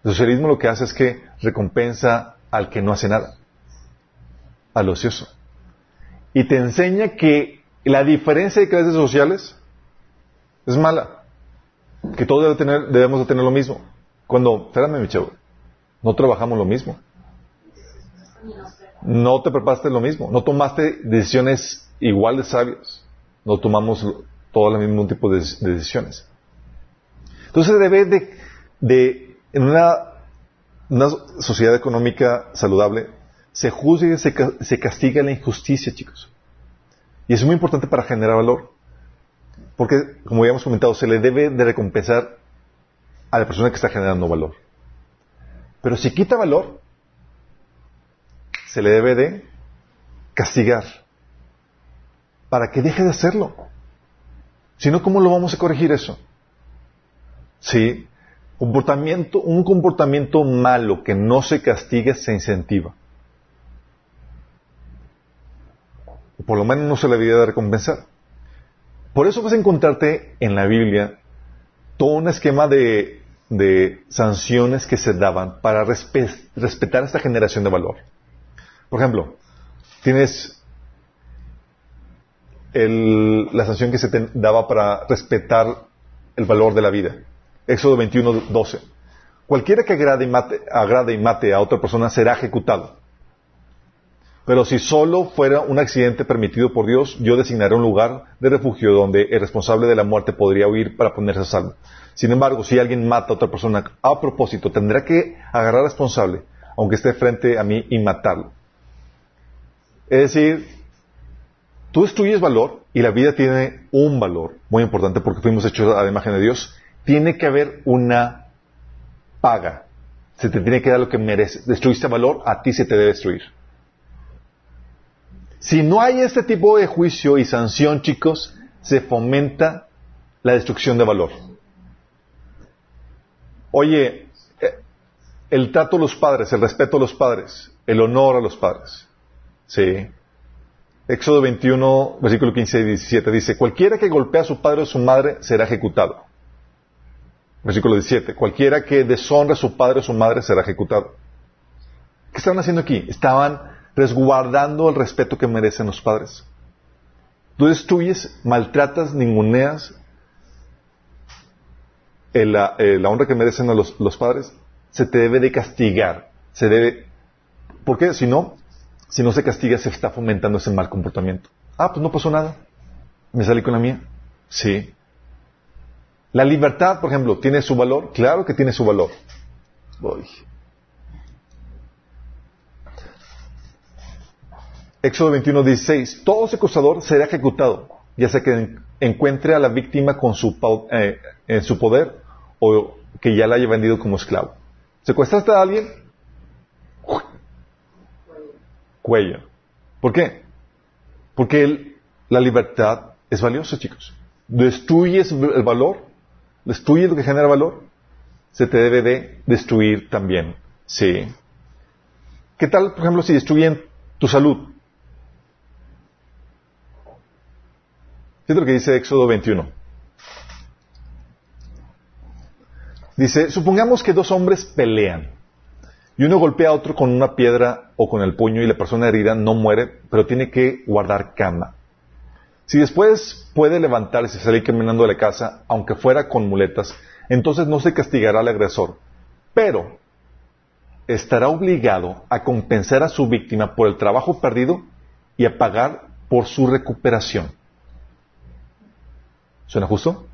El socialismo lo que hace es que recompensa al que no hace nada, al ocioso. Y te enseña que la diferencia de clases sociales es mala. Que todos debemos de tener lo mismo. Cuando, espérame mi chavo, no trabajamos lo mismo. No te preparaste lo mismo. No tomaste decisiones igual de sabias. No tomamos todo el mismo tipo de, decisiones. Entonces debe de, de en una, una, sociedad económica saludable, se juzga y se, se castiga la injusticia, chicos. Y es muy importante para generar valor. Porque, como habíamos comentado, se le debe de recompensar a la persona que está generando valor. Pero si quita valor, se le debe de castigar para que deje de hacerlo. Si no, ¿cómo lo vamos a corregir eso? Sí, un comportamiento malo que no se castiga se incentiva. por lo menos no se le debía de recompensar. Por eso vas a encontrarte en la Biblia todo un esquema de, sanciones que se daban para respetar esta generación de valor. Por ejemplo, tienes la sanción que se daba para respetar el valor de la vida. Éxodo 21, 12. Cualquiera que agrade y, mate, agrade a otra persona será ejecutado. Pero si solo fuera un accidente permitido por Dios, yo designaré un lugar de refugio donde el responsable de la muerte podría huir para ponerse a salvo. Sin embargo, si alguien mata a otra persona a propósito, tendrá que agarrar al responsable, aunque esté frente a mí, y matarlo. Es decir, tú destruyes valor y la vida tiene un valor muy importante porque fuimos hechos a la imagen de Dios. Tiene que haber una paga. Se te tiene que dar lo que mereces. Destruiste valor, a ti se te debe destruir. Si no hay este tipo de juicio y sanción, chicos, se fomenta la destrucción de valor. Oye, eh, el trato a los padres, el respeto a los padres, el honor a los padres. Sí. Éxodo 21, versículo 15 y 17 dice, cualquiera que golpea a su padre o su madre será ejecutado. Versículo 17, cualquiera que deshonre a su padre o su madre será ejecutado. ¿Qué estaban haciendo aquí? Estaban resguardando el respeto que merecen los padres. Tú destruyes, maltratas, ninguneas la, la, honra que merecen a los, los, padres, se te debe de castigar. Se debe, ¿Por qué? Si no, si no se castiga, se está fomentando ese mal comportamiento. Ah, pues no pasó nada. Me salí con la mía. Sí. La libertad, por ejemplo, ¿tiene su valor? Claro que tiene su valor. Voy. Éxodo 21, 16. Todo secuestrador será ejecutado, ya sea que encuentre a la víctima con su, eh, en su poder o que ya la haya vendido como esclavo. ¿Secuestraste a alguien? Cuello. ¿Por qué? Porque la libertad es valiosa, chicos. Destruyes el valor, destruyes lo que genera valor, se te debe de destruir también. Sí. ¿Qué tal, por ejemplo, si destruyen tu salud? Fíjate lo que dice Éxodo 21. Dice, supongamos que dos hombres pelean y uno golpea a otro con una piedra o con el puño y la persona herida no muere, pero tiene que guardar cama. Si después puede levantarse y salir caminando de la casa, aunque fuera con muletas, entonces no se castigará al agresor, pero estará obligado a compensar a su víctima por el trabajo perdido y a pagar por su recuperación. ¿Suena justo?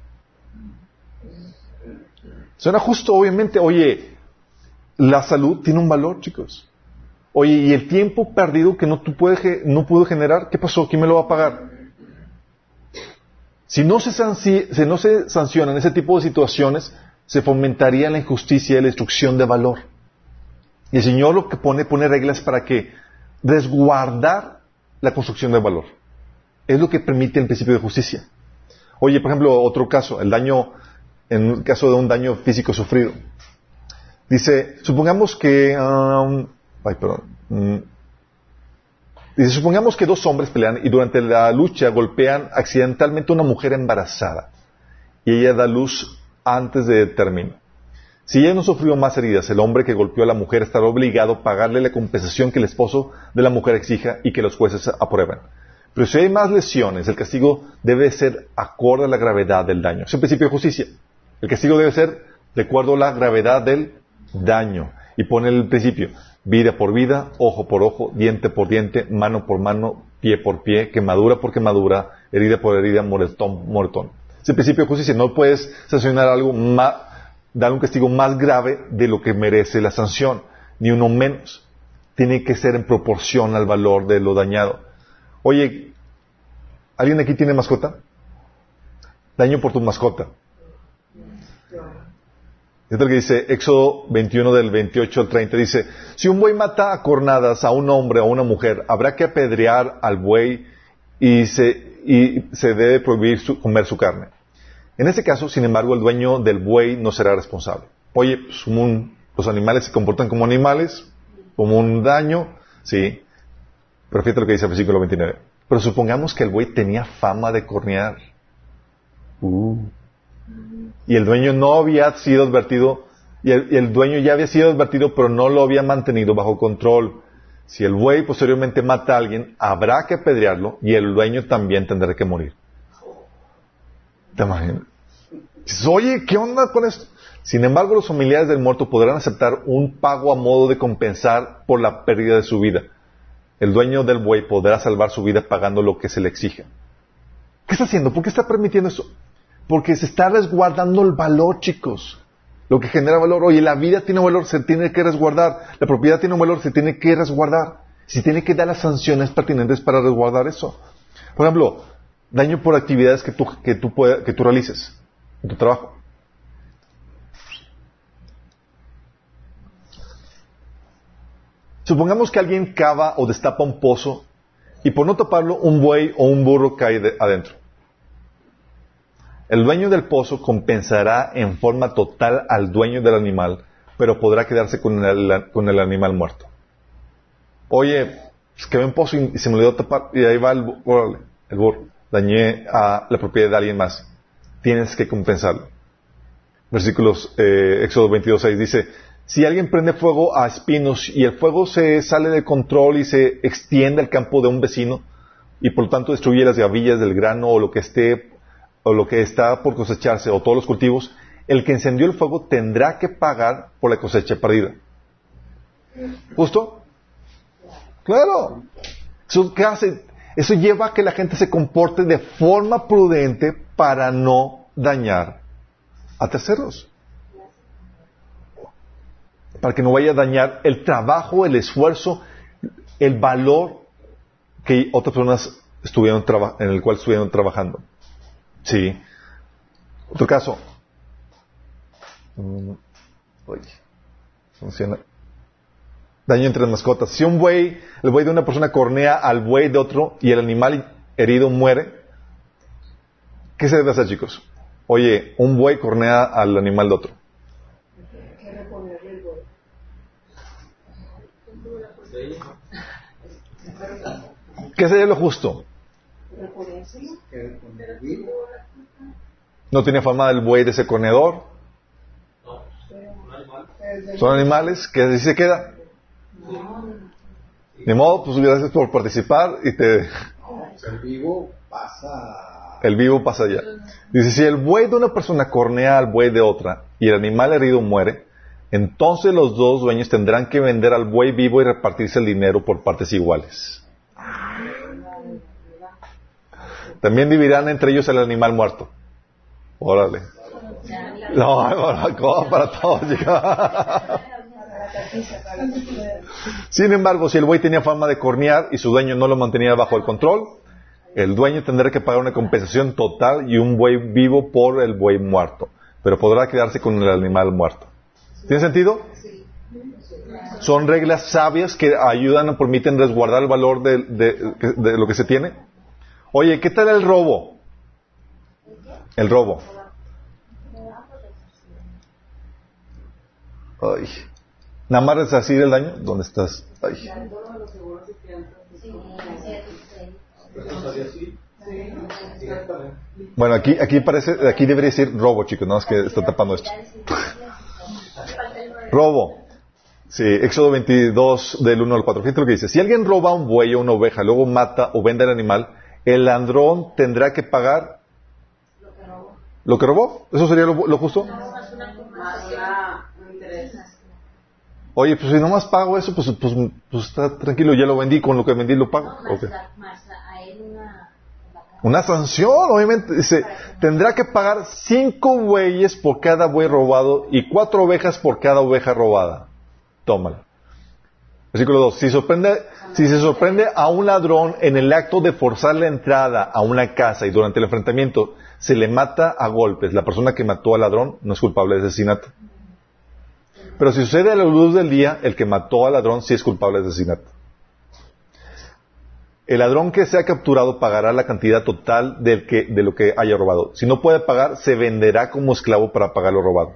Suena justo, obviamente. Oye, la salud tiene un valor, chicos. Oye, ¿y el tiempo perdido que no, tú puedes, no pudo generar? ¿Qué pasó? ¿Quién me lo va a pagar? Si no, se si no se sancionan ese tipo de situaciones, se fomentaría la injusticia y la destrucción de valor. Y el Señor lo que pone, pone reglas para que resguardar la construcción de valor. Es lo que permite el principio de justicia. Oye, por ejemplo, otro caso, el daño, en el caso de un daño físico sufrido. Dice, supongamos que, um, ay, perdón, mm, dice, supongamos que dos hombres pelean y durante la lucha golpean accidentalmente a una mujer embarazada y ella da luz antes de término. Si ella no sufrió más heridas, el hombre que golpeó a la mujer estará obligado a pagarle la compensación que el esposo de la mujer exija y que los jueces aprueben. Pero si hay más lesiones, el castigo debe ser acorde a la gravedad del daño. Es el principio de justicia. El castigo debe ser de acuerdo a la gravedad del daño. Y pone el principio, vida por vida, ojo por ojo, diente por diente, mano por mano, pie por pie, quemadura por quemadura, herida por herida, moretón, moretón. Es el principio de justicia. No puedes sancionar algo más, dar un castigo más grave de lo que merece la sanción, ni uno menos. Tiene que ser en proporción al valor de lo dañado. Oye, ¿alguien aquí tiene mascota? Daño por tu mascota. Es lo que dice Éxodo 21 del 28 al 30. Dice, si un buey mata a cornadas a un hombre o a una mujer, habrá que apedrear al buey y se, y se debe prohibir comer su carne. En ese caso, sin embargo, el dueño del buey no será responsable. Oye, pues, los animales se comportan como animales, como un daño, sí. Pero fíjate lo que dice el versículo 29. Pero supongamos que el buey tenía fama de cornear. Uh. Y el dueño no había sido advertido, y el, dueño ya había sido advertido, pero no lo había mantenido bajo control. Si el buey posteriormente mata a alguien, habrá que apedrearlo y el dueño también tendrá que morir. ¿Te imaginas? Oye, ¿qué onda con esto? Sin embargo, los familiares del muerto podrán aceptar un pago a modo de compensar por la pérdida de su vida. El dueño del buey podrá salvar su vida pagando lo que se le exige. ¿Qué está haciendo? ¿Por qué está permitiendo eso? Porque se está resguardando el valor, chicos. Lo que genera valor. Oye, la vida tiene valor, se tiene que resguardar. La propiedad tiene un valor, se tiene que resguardar. Se tiene que dar las sanciones pertinentes para resguardar eso. Por ejemplo, daño por actividades que tú, que tú, que tú realices en tu trabajo. Supongamos que alguien cava o destapa un pozo y por no taparlo un buey o un burro cae adentro. El dueño del pozo compensará en forma total al dueño del animal, pero podrá quedarse con el, con el animal muerto. Oye, es que ve un pozo y, se me olvidó tapar y ahí va el, el burro dañé a la propiedad de alguien más. Tienes que compensarlo. Versículos eh, Éxodo 22.6 dice, si alguien prende fuego a espinos y el fuego se sale de control y se extiende al campo de un vecino y por lo tanto destruye las gavillas del grano o lo que esté o lo que está por cosecharse o todos los cultivos, el que encendió el fuego tendrá que pagar por la cosecha perdida. ¿Justo? Claro. ¿Qué hace? Eso lleva a que la gente se comporte de forma prudente para no dañar a terceros. Para que no vaya a dañar el trabajo, el esfuerzo, el valor que otras personas estuvieron en el cual estuvieron trabajando. Sí. Otro caso. Mm, oye, funciona daño entre mascotas. Si un buey, el buey de una persona cornea al buey de otro y el animal herido muere, ¿qué se debe hacer, chicos? Oye, un buey cornea al animal de otro. ¿Qué sería lo justo? ¿No tiene fama del buey de ese corneador? Son animales que así se queda. De modo, pues gracias por participar y te... El vivo pasa... El vivo pasa allá. Dice, si el buey de una persona cornea al buey de otra y el animal herido muere, entonces los dos dueños tendrán que vender al buey vivo y repartirse el dinero por partes iguales. También dividirán entre ellos el animal muerto. Órale. No, para todos. Sin embargo, si el buey tenía fama de cornear y su dueño no lo mantenía bajo el control, el dueño tendrá que pagar una compensación total y un buey vivo por el buey muerto, pero podrá quedarse con el animal muerto. ¿Tiene sentido? Son reglas sabias que ayudan o permiten resguardar el valor de, de lo que se tiene. Oye, ¿qué tal el robo? El robo. Ay. Nada más resarcir el daño. ¿Dónde estás? Ay. Bueno, aquí, aquí parece, aquí debería decir robo, chicos, no es que está tapando esto. robo. Sí, Éxodo 22 del 1 al 4. Fíjate lo que dice. Si alguien roba un buey o una oveja, luego mata o vende el animal, el ladrón tendrá que pagar lo que robó. ¿Eso sería lo, lo justo? Oye, pues si nomás pago eso, pues, pues, pues, está tranquilo, ya lo vendí, con lo que vendí lo pago. Una sanción, obviamente. Dice, tendrá que pagar cinco bueyes por cada buey robado y cuatro ovejas por cada oveja robada. Tómala. Versículo 2. Si, se sorprende a un ladrón en el acto de forzar la entrada a una casa y durante el enfrentamiento se le mata a golpes, la persona que mató al ladrón no es culpable de asesinato. Pero si sucede a la luz del día, el que mató al ladrón sí es culpable de asesinato. El ladrón que sea capturado pagará la cantidad total de lo que haya robado. Si no puede pagar, se venderá como esclavo para pagar lo robado.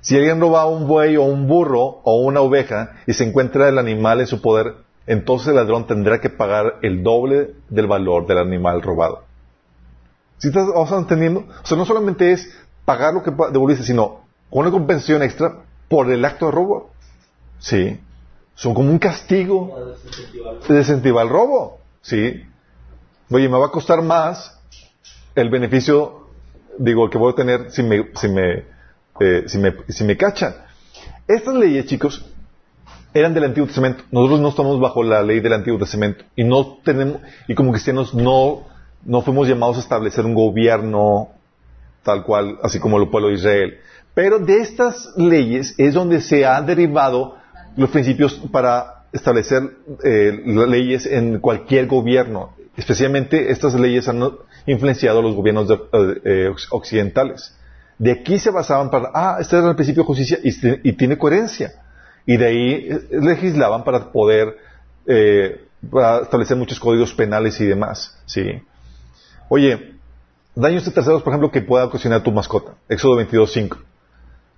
Si alguien roba un buey o un burro o una oveja y se encuentra el animal en su poder, entonces el ladrón tendrá que pagar el doble del valor del animal robado. ¿Sí estás entendiendo? O sea, no solamente es pagar lo que devolviste, sino con una compensación extra por el acto de robo. Sí. Son como un castigo de desincentivar el robo. Sí. Oye, me va a costar más el beneficio, digo, que voy a tener si me, si me, eh, si me, si me cachan. Estas leyes, chicos, eran del Antiguo Testamento. Nosotros no estamos bajo la ley del Antiguo Testamento y no tenemos, y como cristianos no, no fuimos llamados a establecer un gobierno tal cual, así como el pueblo de Israel. Pero de estas leyes es donde se han derivado los principios para establecer eh, leyes en cualquier gobierno. Especialmente estas leyes han influenciado a los gobiernos eh, occidentales. De aquí se basaban para, ah, este era el principio de justicia y, tiene coherencia. Y de ahí eh, legislaban para poder establecer muchos códigos penales y demás. ¿sí? Oye, daños de terceros, por ejemplo, que pueda ocasionar tu mascota. Éxodo 22.5.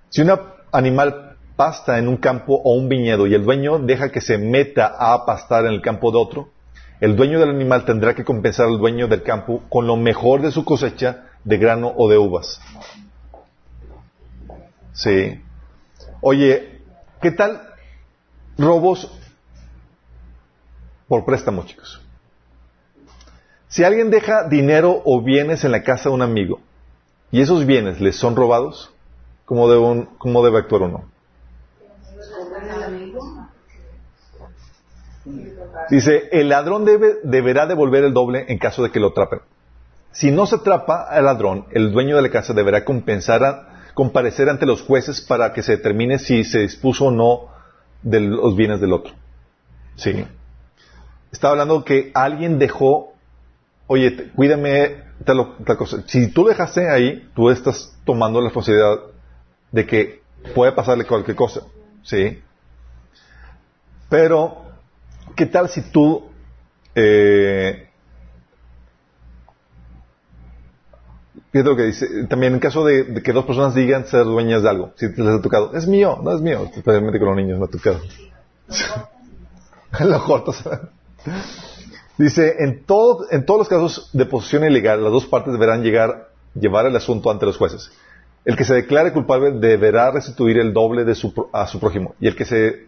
Si un animal pasta en un campo o un viñedo y el dueño deja que se meta a pastar en el campo de otro, el dueño del animal tendrá que compensar al dueño del campo con lo mejor de su cosecha de grano o de uvas. Sí. Oye, ¿qué tal robos por préstamo, chicos? Si alguien deja dinero o bienes en la casa de un amigo y esos bienes les son robados, ¿Cómo debe, cómo debe actuar uno? Dice, el ladrón debe, deberá devolver el doble en caso de que lo atrapen. Si no se atrapa al ladrón, el dueño de la casa deberá compensar a, comparecer ante los jueces para que se determine si se dispuso o no de los bienes del otro. Sí. Estaba hablando que alguien dejó, oye, cuídame tal, tal cosa. Si tú dejaste ahí, tú estás tomando la responsabilidad de que puede pasarle cualquier cosa, ¿sí? Pero, ¿qué tal si tú eh, Fíjate que dice, también en caso de, que dos personas digan ser dueñas de algo, si les ha tocado, es mío, no es mío, especialmente con los niños me ha tocado. lo cortas. dice, en, todo, en todos los casos de posesión ilegal, las dos partes deberán llegar, llevar el asunto ante los jueces. El que se declare culpable deberá restituir el doble de su, a su prójimo. Y el que se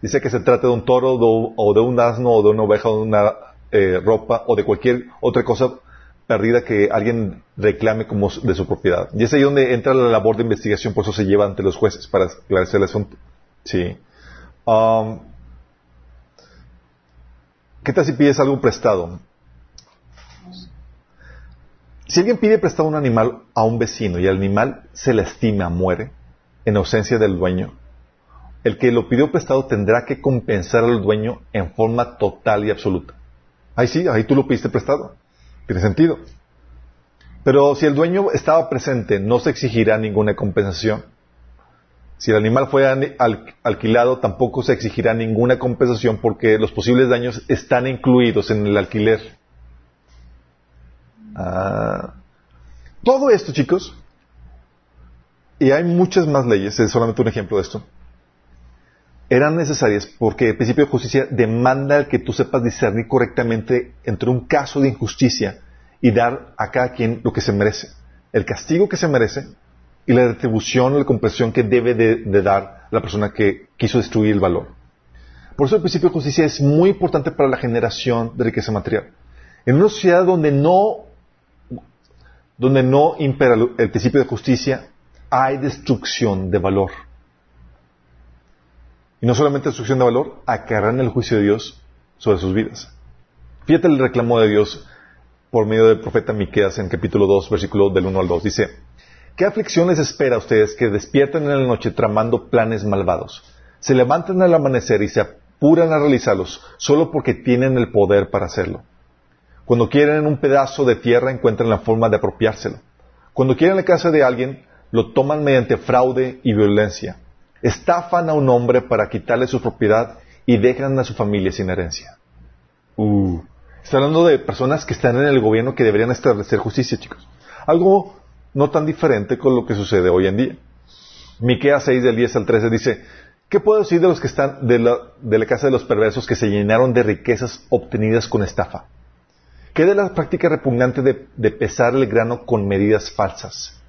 dice que se trate de un toro o de un asno o de una oveja o de una eh, ropa o de cualquier otra cosa perdida que alguien reclame como de su propiedad. Y es ahí donde entra la labor de investigación, por eso se lleva ante los jueces para esclarecer el asunto. Sí. Um, ¿Qué tal si pides algo prestado? Si alguien pide prestado un animal a un vecino y el animal se lastima, muere, en ausencia del dueño, el que lo pidió prestado tendrá que compensar al dueño en forma total y absoluta. Ahí sí, ahí tú lo pidiste prestado. Tiene sentido. Pero si el dueño estaba presente, no se exigirá ninguna compensación. Si el animal fue alquilado, tampoco se exigirá ninguna compensación porque los posibles daños están incluidos en el alquiler. Ah. Todo esto, chicos, y hay muchas más leyes, es solamente un ejemplo de esto, eran necesarias porque el principio de justicia demanda que tú sepas discernir correctamente entre un caso de injusticia y dar a cada quien lo que se merece, el castigo que se merece y la retribución la comprensión que debe de, dar la persona que quiso destruir el valor. Por eso el principio de justicia es muy importante para la generación de riqueza material. En una sociedad donde no, donde no impera el principio de justicia, hay destrucción de valor. Y no solamente destrucción de valor, acarran el juicio de Dios sobre sus vidas. Fíjate el reclamo de Dios por medio del profeta Miqueas en capítulo 2, versículo del 1 al 2. Dice, ¿qué aflicción les espera a ustedes que despiertan en la noche tramando planes malvados? Se levantan al amanecer y se apuran a realizarlos solo porque tienen el poder para hacerlo. Cuando quieren un pedazo de tierra encuentran la forma de apropiárselo. Cuando quieren la casa de alguien, lo toman mediante fraude y violencia. Estafan a un hombre para quitarle su propiedad y dejan a su familia sin herencia. Uh. Está hablando de personas que están en el gobierno que deberían establecer justicia, chicos. Algo no tan diferente con lo que sucede hoy en día. Miqueas 6 del 10 al 13 dice, ¿qué puedo decir de los que están de la, de la casa de los perversos que se llenaron de riquezas obtenidas con estafa? ¿Qué de la práctica repugnante de, de pesar el grano con medidas falsas?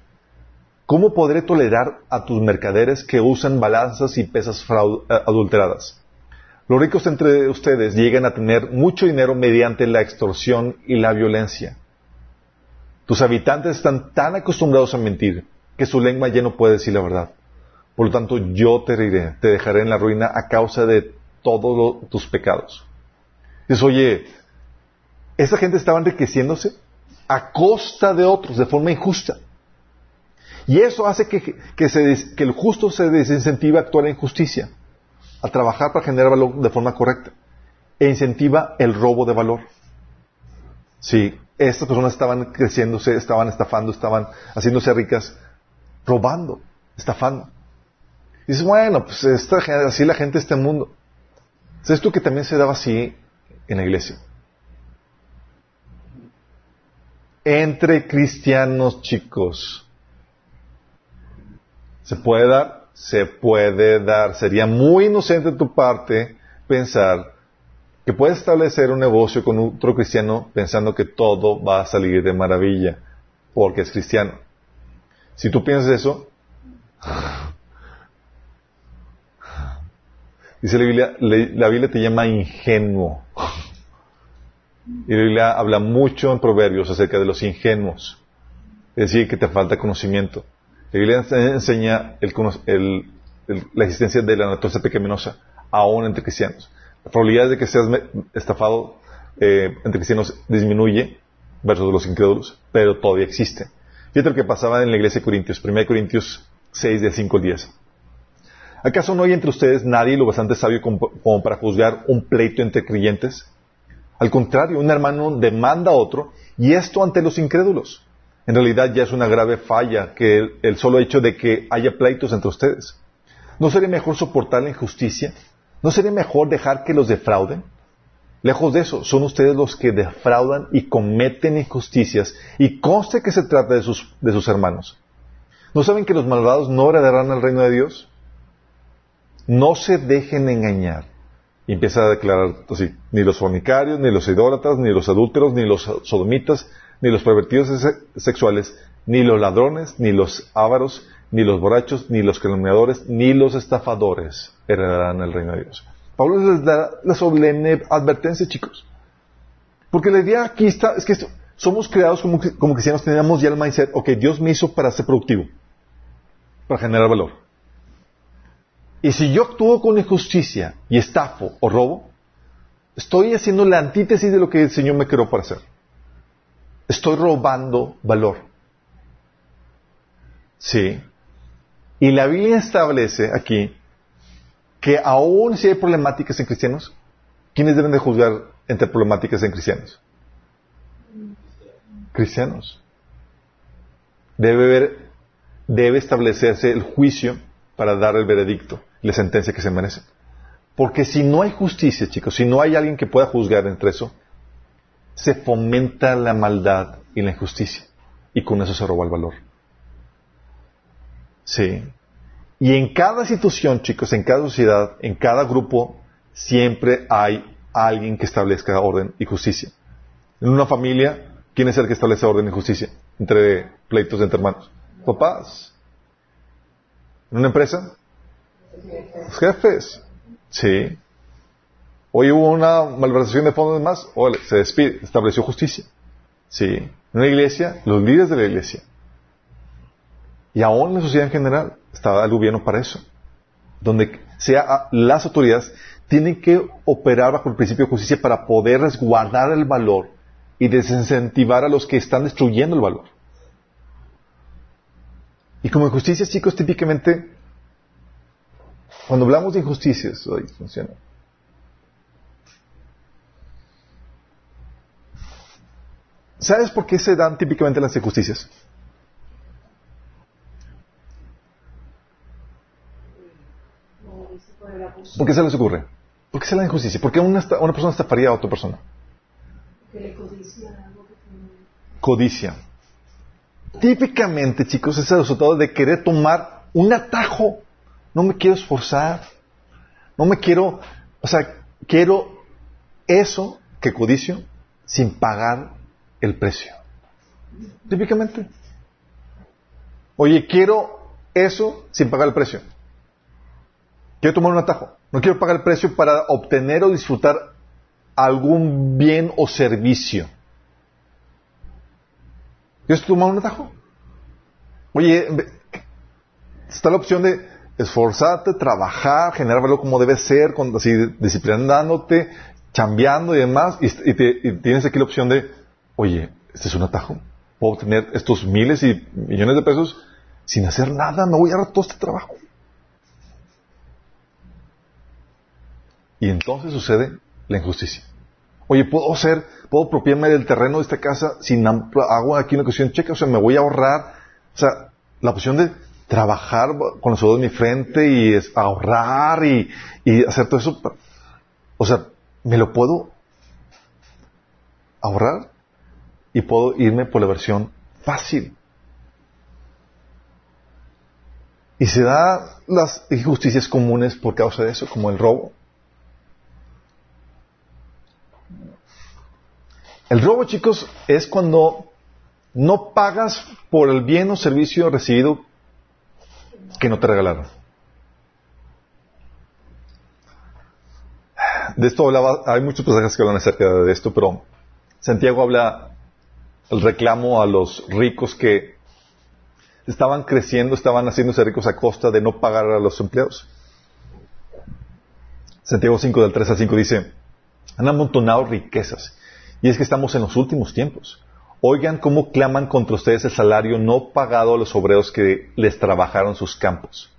¿Cómo podré tolerar a tus mercaderes que usan balanzas y pesas eh, adulteradas? Los ricos entre ustedes llegan a tener mucho dinero mediante la extorsión y la violencia. Tus habitantes están tan acostumbrados a mentir que su lengua ya no puede decir la verdad. Por lo tanto, yo te heriré, te dejaré en la ruina a causa de todos tus pecados. Dices, oye, esa gente estaba enriqueciéndose a costa de otros, de forma injusta. Y eso hace que, que el justo se desincentive a actuar en justicia a trabajar para generar valor de forma correcta e incentiva el robo de valor. Sí, estas personas estaban creciéndose, estaban estafando, estaban haciéndose ricas, robando, estafando. Y dices, bueno, pues así la gente está en el mundo. ¿Sabes tú que también se daba así en la iglesia? Entre cristianos chicos. ¿Se puede dar? se puede dar. Sería muy inocente de tu parte pensar que puedes establecer un negocio con otro cristiano pensando que todo va a salir de maravilla porque es cristiano. Si tú piensas eso, dice la Biblia, la Biblia te llama ingenuo. Y la Biblia habla mucho en Proverbios acerca de los ingenuos. Es decir, que te falta conocimiento. La Biblia enseña la existencia de la naturaleza pecaminosa, aún entre cristianos. La probabilidad de que seas estafado eh, entre cristianos disminuye versus los incrédulos, pero todavía existe. Fíjate lo que pasaba en la iglesia de Corintios, 1 Corintios 6, de 5 al 10. ¿Acaso no hay entre ustedes nadie lo bastante sabio como para juzgar un pleito entre creyentes? Al contrario, un hermano demanda a otro, y esto ante los incrédulos. En realidad ya es una grave falla que el, solo hecho de que haya pleitos entre ustedes. ¿No sería mejor soportar la injusticia? ¿No sería mejor dejar que los defrauden? Lejos de eso, son ustedes los que defraudan y cometen injusticias y conste que se trata de sus, de sus hermanos. ¿No saben que los malvados no heredarán el reino de Dios? No se dejen engañar. Empieza a declarar así, ni los fornicarios, ni los idólatras, ni los adúlteros, ni los sodomitas, ni los pervertidos sexuales, ni los ladrones, ni los ávaros, ni los borrachos, ni los calumniadores, ni los estafadores heredarán el reino de Dios. Pablo les da la solemne advertencia, chicos. Porque la idea aquí está, es que somos creados como, como cristianos, tenemos ya el mindset, ok, Dios me hizo para ser productivo, para generar valor. Y si yo actúo con injusticia y estafo o robo, estoy haciendo la antítesis de lo que el Señor me creó para hacer estoy robando valor. Sí. Y la Biblia establece aquí que aún si hay problemáticas en cristianos, ¿quiénes deben de juzgar entre problemáticas en cristianos? Cristianos. Debe haber, debe establecerse el juicio para dar el veredicto, la sentencia que se merece. Porque si no hay justicia, chicos, si no hay alguien que pueda juzgar entre eso, se fomenta la maldad y la injusticia. Y con eso se roba el valor. Sí. Y en cada situación, chicos, en cada sociedad, en cada grupo, siempre hay alguien que establezca orden y justicia. En una familia, ¿quién es el que establece orden y justicia? Entre pleitos entre hermanos. Papás. En una empresa, los jefes. Sí. Hoy hubo una malversación de fondos más, se despide, estableció justicia. Sí. En una iglesia, los líderes de la iglesia. Y aún en la sociedad en general, está el gobierno para eso. Donde sea las autoridades tienen que operar bajo el principio de justicia para poder resguardar el valor y desincentivar a los que están destruyendo el valor. Y como injusticias, chicos, típicamente, cuando hablamos de injusticias, hoy funciona. ¿Sabes por qué se dan típicamente las injusticias? ¿Por qué se les ocurre? ¿Por qué se la injusticia? ¿Por qué una, una persona estafaría a otra persona? Codicia. Típicamente, chicos, es el resultado de querer tomar un atajo. No me quiero esforzar. No me quiero, o sea, quiero eso que codicio sin pagar el precio. Típicamente. Oye, quiero eso sin pagar el precio. Quiero tomar un atajo. No quiero pagar el precio para obtener o disfrutar algún bien o servicio. ¿Quieres tomar un atajo? Oye, está la opción de esforzarte, trabajar, generar valor como debe ser, con, así, disciplinándote, chambeando y demás, y, y tienes aquí la opción de, oye, este es un atajo. Puedo obtener estos miles y millones de pesos sin hacer nada, me voy a dar todo este trabajo. Y entonces sucede la injusticia. Oye, puedo ser, puedo apropiarme del terreno de esta casa sin agua aquí en la cuestión checa, o sea, me voy a ahorrar, o sea, la opción de trabajar con los ojos de mi frente y ahorrar y hacer todo eso, o sea, me lo puedo ahorrar y puedo irme por la versión fácil. Y se da las injusticias comunes por causa de eso, como el robo. El robo, chicos, es cuando no pagas por el bien o servicio recibido que no te regalaron. De esto hablaba, hay muchos pasajes que hablan acerca de esto, pero Santiago habla el reclamo a los ricos que estaban creciendo, estaban haciéndose ricos a costa de no pagar a los empleados. Santiago 5 del 3 al 5 dice, han amontonado riquezas y es que estamos en los últimos tiempos. Oigan cómo claman contra ustedes el salario no pagado a los obreros que les trabajaron sus campos.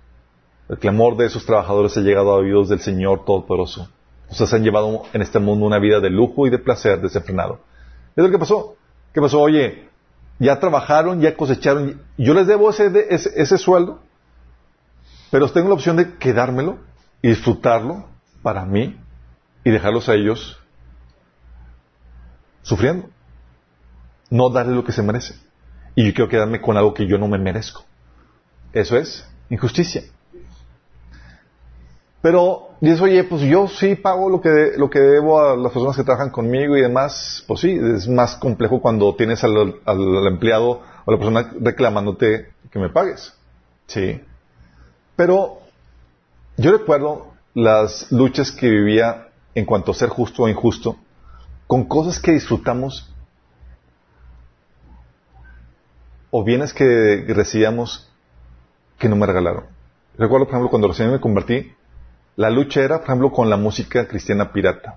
El clamor de esos trabajadores ha llegado a oídos del Señor Todopoderoso. Ustedes han llevado en este mundo una vida de lujo y de placer desenfrenado. ¿Es lo que pasó? ¿Qué pasó? Oye, ya trabajaron, ya cosecharon, yo les debo ese, sueldo, pero tengo la opción de quedármelo y disfrutarlo para mí y dejarlos a ellos sufriendo. No darle lo que se merece. Y yo quiero quedarme con algo que yo no me merezco. Eso es injusticia. Pero dices, oye, pues yo sí pago lo que, lo que debo a las personas que trabajan conmigo y demás. Pues sí, es más complejo cuando tienes al, al empleado o a la persona reclamándote que me pagues. Sí. Pero yo recuerdo las luchas que vivía en cuanto a ser justo o injusto con cosas que disfrutamos o bienes que recibíamos que no me regalaron. Recuerdo, por ejemplo, cuando recién me convertí, la lucha era, por ejemplo, con la música cristiana pirata.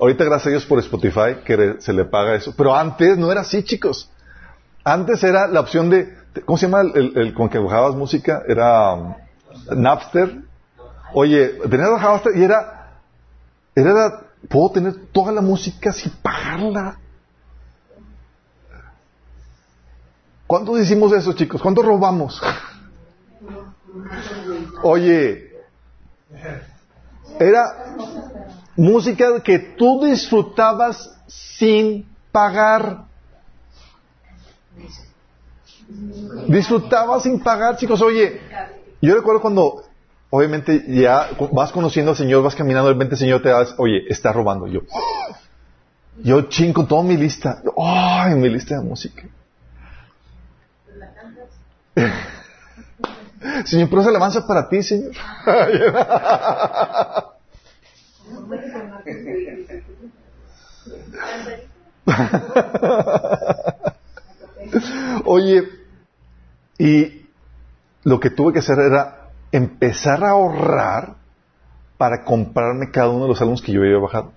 Ahorita, gracias a Dios por Spotify, que se le paga eso. Pero antes no era así, chicos. Antes era la opción de ¿cómo se llama el, el- con que bajabas música? Era um, Napster. Oye, tenías Napster y era, era, la- puedo tener toda la música sin pagarla. ¿Cuántos hicimos eso, chicos? ¿Cuántos robamos? Oye, era música que tú disfrutabas sin pagar. Disfrutabas sin pagar, chicos. Oye, yo recuerdo cuando, obviamente, ya vas conociendo al Señor, vas caminando, de repente el Señor te das, oye, está robando. Yo, yo chin con toda mi lista. Ay, mi lista de música. Señor, pero esa alabanza para ti, Señor. Oye, y lo que tuve que hacer era empezar a ahorrar para comprarme cada uno de los álbumes que yo había bajado.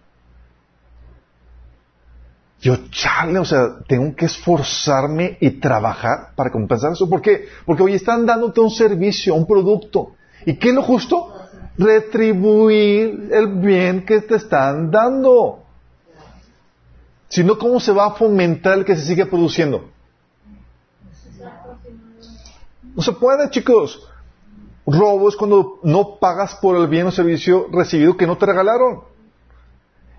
Yo, chale, o sea, tengo que esforzarme y trabajar para compensar eso. ¿Por qué? Porque hoy están dándote un servicio, un producto. ¿Y qué es lo justo? Retribuir el bien que te están dando. Si no, ¿cómo se va a fomentar el que se siga produciendo? No se puede, chicos. Robo es cuando no pagas por el bien o servicio recibido que no te regalaron.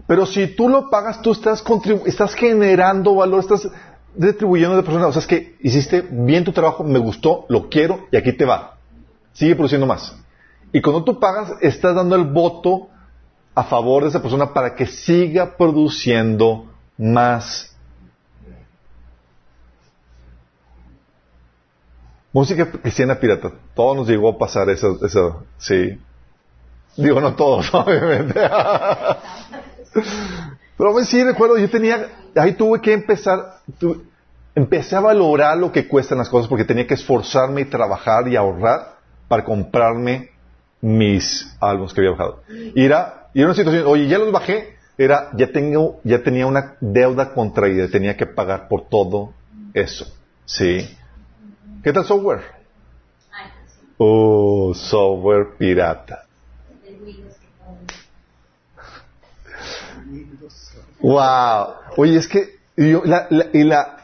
Pero si tú lo pagas, tú estás, estás generando valor, estás retribuyendo a la persona. O sea, es que hiciste bien tu trabajo, me gustó, lo quiero y aquí te va. Sigue produciendo más. Y cuando tú pagas, estás dando el voto a favor de esa persona para que siga produciendo más. Música cristiana pirata. Todo nos llegó a pasar eso, eso, sí. Digo, no todos, obviamente. Pero pues, sí, recuerdo, yo tenía, ahí tuve que empezar, tu- empecé a valorar lo que cuestan las cosas porque tenía que esforzarme y trabajar y ahorrar para comprarme mis álbumes que había bajado. Y era, y era una situación, oye, ya los bajé, era, ya tengo, ya tenía una deuda contraída, tenía que pagar por todo eso. Sí. ¿Qué tal software? Oh, software pirata. Wow. Oye, es que y yo- la, la- y la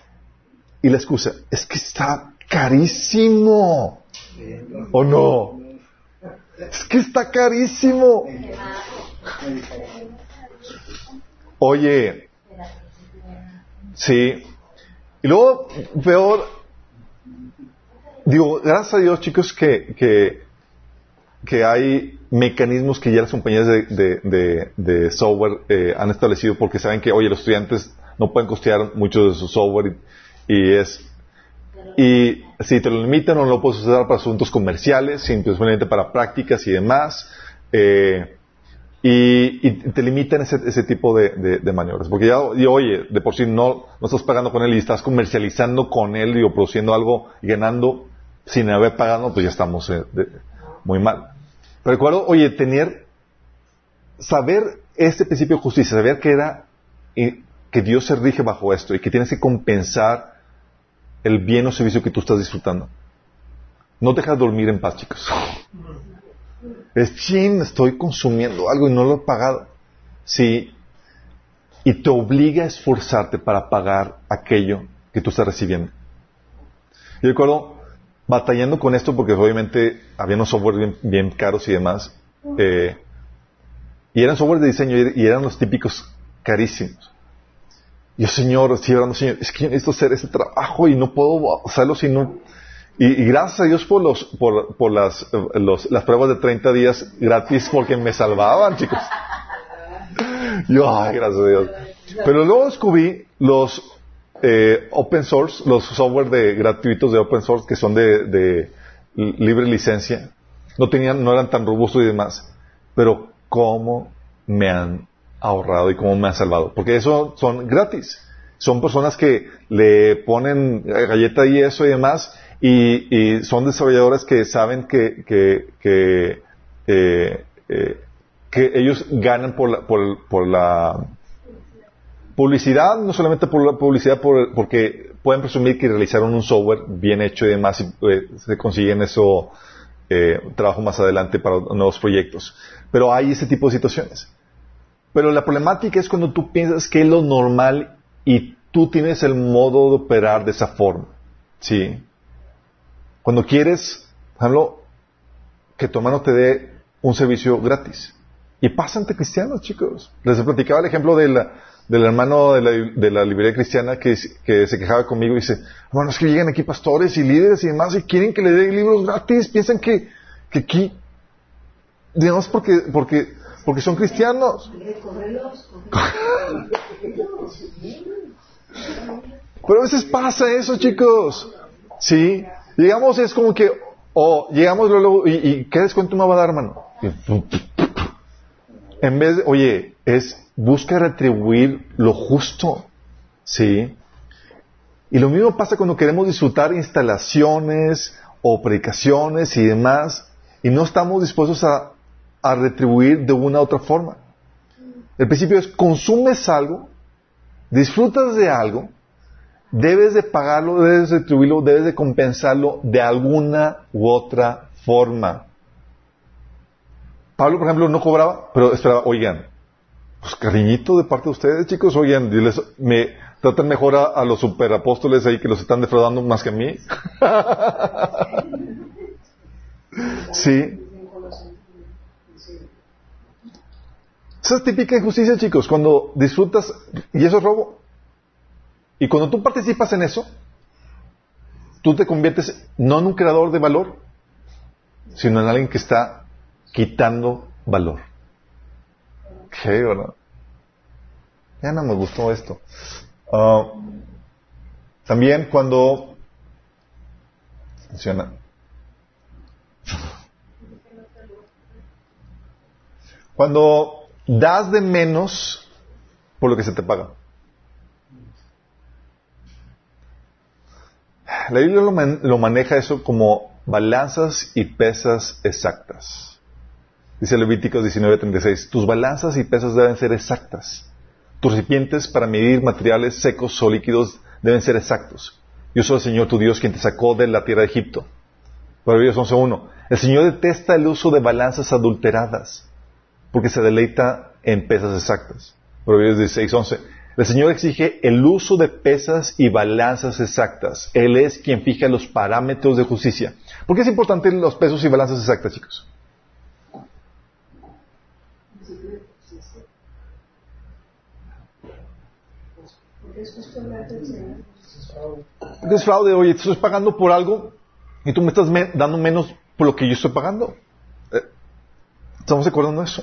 y la excusa es que está carísimo. ¿O no? Es que está carísimo. Oye, sí. Y luego, peor, digo, gracias a Dios, chicos, que, que, que hay mecanismos que ya las compañías de, de- software eh, han establecido porque saben que, oye, los estudiantes no pueden costear mucho de su software y, es y si te lo limitan no lo puedes usar para asuntos comerciales, simplemente para prácticas y demás. eh, y, y te limitan ese, ese tipo de, maniobras. Porque ya, y oye, de por sí no, no estás pagando con él y estás comercializando con él y produciendo algo y ganando sin haber pagado, pues ya estamos eh, muy mal. Recuerdo, oye, tener, saber este principio de justicia, saber que era, que Dios se rige bajo esto y que tienes que compensar el bien o servicio que tú estás disfrutando. No te dejas dormir en paz, chicos. Es chin, estoy consumiendo algo y no lo he pagado. Sí. Y te obliga a esforzarte para pagar aquello que tú estás recibiendo. Yo recuerdo batallando con esto porque obviamente había unos software bien, bien caros y demás. eh, y eran software de diseño y eran los típicos carísimos. Yo, Señor, estoy orando, Señor, es que yo necesito hacer ese trabajo y no puedo hacerlo si no. Y, y gracias a Dios por, los, por, por las, los- las pruebas de 30 días gratis porque me salvaban, chicos. Yo, ay, gracias a Dios. Pero luego descubrí los eh, open source, los software de, gratuitos de open source que son de, libre licencia. No tenían, no eran tan robustos y demás. Pero cómo me han ahorrado y cómo me han salvado. Porque eso son gratis. Son personas que le ponen galleta y eso y demás. Y, y son desarrolladores que saben que, que, que, eh, eh, que ellos ganan por la, por, por la publicidad, no solamente publicidad, por- porque pueden presumir que realizaron un software bien hecho y demás y eh, se consiguen eso eh, trabajo más adelante para nuevos proyectos. Pero hay ese tipo de situaciones. Pero la problemática es cuando tú piensas que es lo normal y tú tienes el modo de operar de esa forma. ¿Sí? Cuando quieres, ejemplo, que tu hermano te dé un servicio gratis. Y pasa ante cristianos, chicos. Les platicaba el ejemplo de la, del hermano de la, de la librería cristiana que, se quejaba conmigo y dice, bueno, es que llegan aquí pastores y líderes y demás y quieren que le dé libros gratis, piensan que, que aquí, digamos porque, porque, porque son cristianos. Pero a veces pasa eso, chicos. Sí. Llegamos, es como que, o llegamos luego, y, y ¿qué descuento me va a dar, hermano? En vez de, oye, es busca retribuir lo justo. ¿Sí? Y lo mismo pasa cuando queremos disfrutar instalaciones o predicaciones y demás, y no estamos dispuestos a, a retribuir de una u otra forma. El principio es, consumes algo, disfrutas de algo, debes de pagarlo, debes de retribuirlo, debes de compensarlo de alguna u otra forma. Pablo, por ejemplo, no cobraba, pero esperaba, oigan, pues cariñito de parte de ustedes, chicos, oigan, diles, me tratan mejor a, los superapóstoles ahí que los están defraudando más que a mí. sí. Esa es típica injusticia, chicos, cuando disfrutas, y eso es robo. Y cuando tú participas en eso, tú te conviertes no en un creador de valor, sino en alguien que está quitando valor. ¿Qué, verdad? Ya no me gustó esto. Ah, también cuando funciona. Cuando das de menos por lo que se te paga. La Biblia lo, lo maneja eso como balanzas y pesas exactas. Dice Levíticos 19:36, tus balanzas y pesos deben ser exactas. Tus recipientes para medir materiales secos o líquidos deben ser exactos. Yo soy el Señor tu Dios quien te sacó de la tierra de Egipto. Proverbios 11:1. El Señor detesta el uso de balanzas adulteradas porque se deleita en pesas exactas. Proverbios 16:11. El Señor exige el uso de pesas y balanzas exactas. Él es quien fija los parámetros de justicia. ¿Por qué es importante los pesos y balanzas exactas, chicos? Es fraude, oye, te estoy pagando por algo y tú me estás dando menos por lo que yo estoy pagando. Eh, ¿Estamos de acuerdo en eso?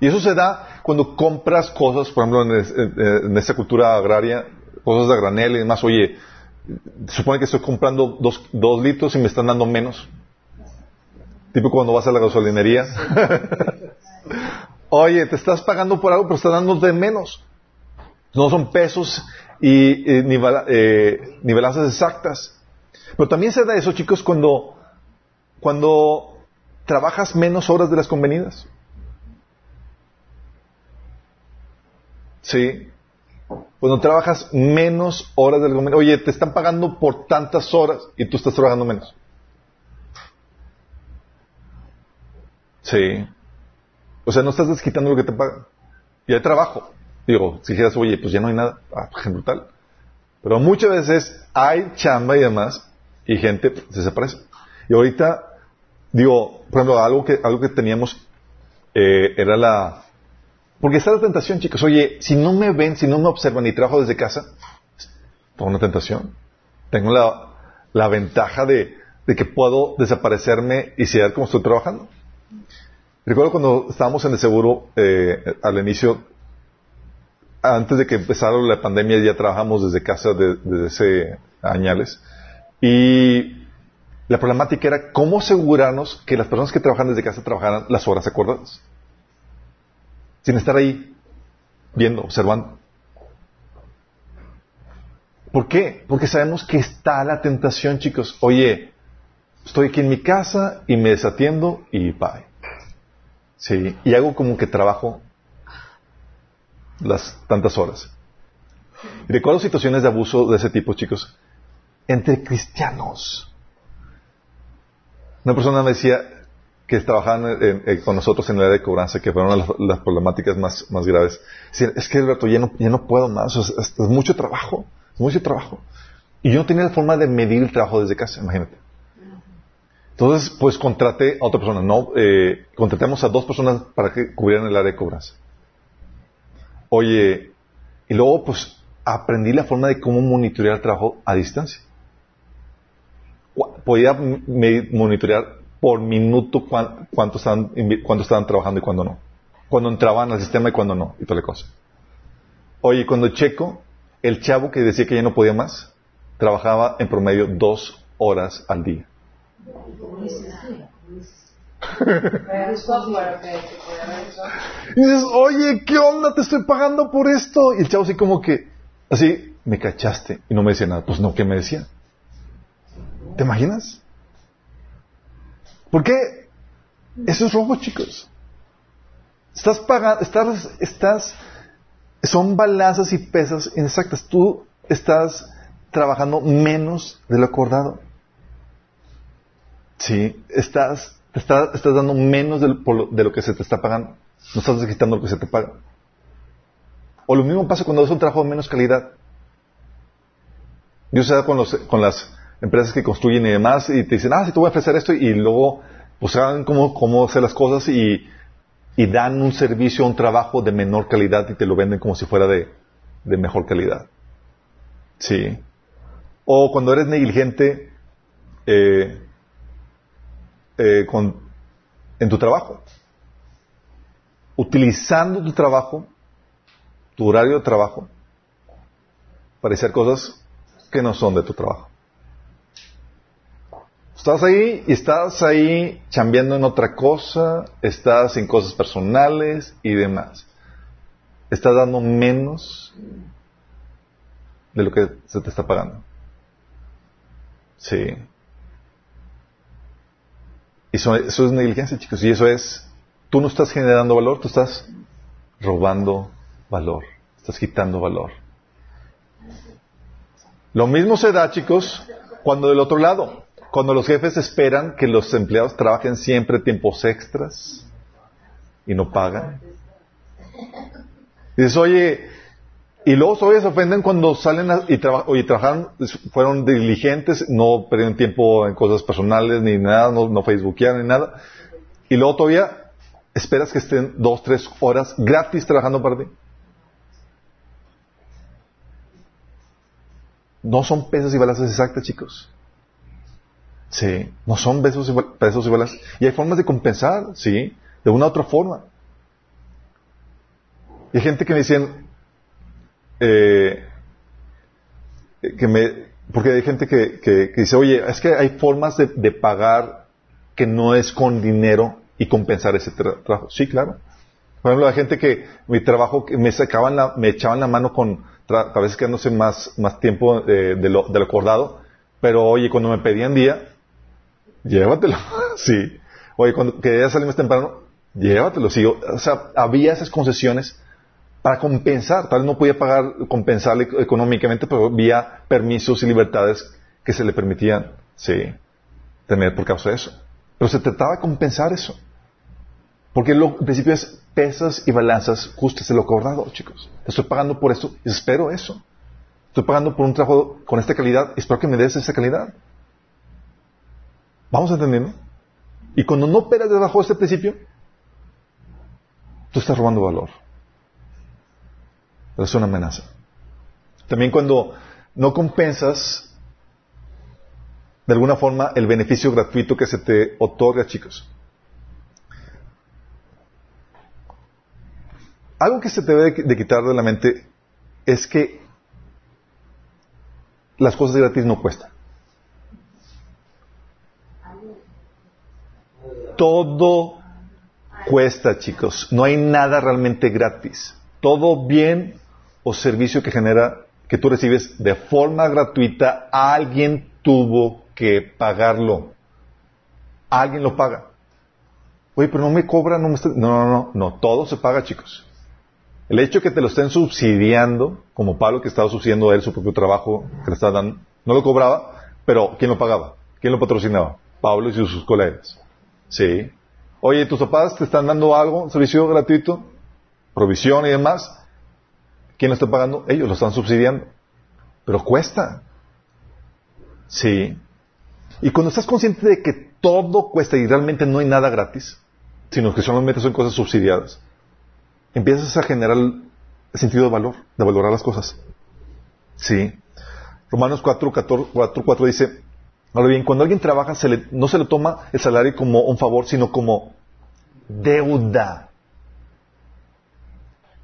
Y eso se da cuando compras cosas, por ejemplo, en, esta cultura agraria, cosas de granel y demás. Oye, supone que estoy comprando dos, dos litros y me están dando menos. Tipo cuando vas a la gasolinería. Oye, te estás pagando por algo, pero estás dando de menos. No son pesos y eh, balanzas exactas. Pero también se da eso, chicos, cuando, cuando trabajas menos horas de las convenidas. Sí. Cuando trabajas menos horas de las convenidas. Oye, te están pagando por tantas horas y tú estás trabajando menos. Sí. O sea, no estás desquitando lo que te pagan. Y hay trabajo. Digo, si dijeras, oye, pues ya no hay nada, ah, pues, brutal. Pero muchas veces hay chamba y demás, y gente se desaparece. Y ahorita, digo, por ejemplo, algo que, algo que teníamos eh, era la... Porque está la tentación, chicos. Oye, si no me ven, si no me observan y trabajo desde casa, tengo una tentación. Tengo la, la ventaja de, de que puedo desaparecerme y saber cómo estoy trabajando. Recuerdo cuando estábamos en el seguro, eh, al inicio, antes de que empezara la pandemia ya trabajamos desde casa desde ese añales. Y la problemática era cómo asegurarnos que las personas que trabajan desde casa trabajaran las horas acordadas. Sin estar ahí viendo, observando. ¿Por qué? Porque sabemos que está la tentación, chicos. Oye, estoy aquí en mi casa y me desatiendo y bye. Sí, y hago como que trabajo las tantas horas. Y recuerdo situaciones de abuso de ese tipo, chicos, entre cristianos. Una persona me decía que trabajaban con nosotros en el área de cobranza, que fueron las, las problemáticas más, más graves. Decían, es que Alberto, ya no, ya no puedo más, es, mucho trabajo, es mucho trabajo. Y yo no tenía la forma de medir el trabajo desde casa, imagínate. Entonces, pues contraté a otra persona, no, eh, contratamos a dos personas para que cubrieran el área de cobranza. Oye, y luego, pues, aprendí la forma de cómo monitorear el trabajo a distancia. Podía monitorear por minuto cuánto estaban, cuánto estaban trabajando y cuándo no. Cuando entraban al sistema y cuándo no, y toda la cosa. Oye, cuando checo, el chavo que decía que ya no podía más, trabajaba en promedio dos horas al día. Y dices, oye, ¿qué onda? Te estoy pagando por esto. Y el chavo así como que, así, me cachaste. Y no me decía nada. Pues no, ¿qué me decía? ¿Te imaginas? ¿Por qué? Eso es robo, chicos. Estás pagando, estás, estás, son balanzas y pesas inexactas. Tú estás trabajando menos de lo acordado. Sí, estás, estás, estás dando menos de lo, de lo, que se te está pagando. No estás quitando lo que se te paga. O lo mismo pasa cuando es un trabajo de menos calidad. Yo sé con, los, con las empresas que construyen y demás y te dicen, ah, sí, te voy a ofrecer esto y luego pues saben cómo, cómo hacer las cosas y, y dan un servicio, un trabajo de menor calidad y te lo venden como si fuera de, de mejor calidad. Sí. O cuando eres negligente eh, eh, con, en tu trabajo. Utilizando tu trabajo, tu horario de trabajo, para hacer cosas que no son de tu trabajo. Estás ahí y estás ahí chambeando en otra cosa, estás en cosas personales y demás. Estás dando menos de lo que se te está pagando. Sí. Eso, eso es negligencia, chicos. Y eso es, tú no estás generando valor, tú estás robando valor. Estás quitando valor. Lo mismo se da, chicos, cuando del otro lado, cuando los jefes esperan que los empleados trabajen siempre tiempos extras y no pagan. Dices, oye, y luego todavía se ofenden cuando salen y, trabajaron, fueron diligentes, no perdieron tiempo en cosas personales ni nada, no, no facebookearon ni nada. Y luego todavía esperas que estén dos, tres horas gratis trabajando para ti. No son pesas y balanzas exactas, chicos. Sí, no son pesos y, pesos y balanzas. Y hay formas de compensar, sí, de una u otra forma. Y hay gente que me dicen, eh, que me, porque hay gente que, que, dice, oye, es que hay formas de, de, pagar que no es con dinero y compensar ese trabajo. Sí, claro. Por ejemplo, hay gente que mi trabajo, que me sacaban la, me echaban la mano con, a veces quedándose más, más tiempo eh, de, lo, de lo acordado, pero oye, cuando me pedían día, llévatelo. sí. Oye, cuando quería salir más temprano, llévatelo. Sí, o sea, había esas concesiones para compensar. Tal vez no podía pagar, compensarle económicamente, pero había permisos y libertades que se le permitían, sí, tener por causa de eso. Pero se trataba de compensar eso. Porque el principio es pesas y balanzas justas de lo acordado, chicos. Estoy pagando por esto espero eso. Estoy pagando por un trabajo con esta calidad espero que me des esa calidad. ¿Vamos entendiendo? Y cuando no operas debajo de este principio, tú estás robando valor es una amenaza. También cuando no compensas de alguna forma el beneficio gratuito que se te otorga, chicos. Algo que se te debe de quitar de la mente es que las cosas gratis no cuestan. Todo cuesta, chicos. No hay nada realmente gratis. Todo bien o servicio que genera, que tú recibes de forma gratuita, alguien tuvo que pagarlo. Alguien lo paga. Oye, pero no me cobra, no me No, no, no, no, todo se paga, chicos. El hecho que te lo estén subsidiando, como Pablo que estaba subsidiando a él su propio trabajo, que le estaba dando, no lo cobraba, pero ¿quién lo pagaba? ¿Quién lo patrocinaba? Pablo y sus colegas. Sí. Oye, tus papás te están dando algo, servicio gratuito, provisión y demás. ¿Quién lo está pagando? Ellos lo están subsidiando. Pero cuesta. Sí. Y cuando estás consciente de que todo cuesta y realmente no hay nada gratis, sino que solamente son cosas subsidiadas, empiezas a generar el sentido de valor, de valorar las cosas. Sí. Romanos 4, 4, dice, ahora bien, cuando alguien trabaja no se le toma el salario como un favor, sino como deuda.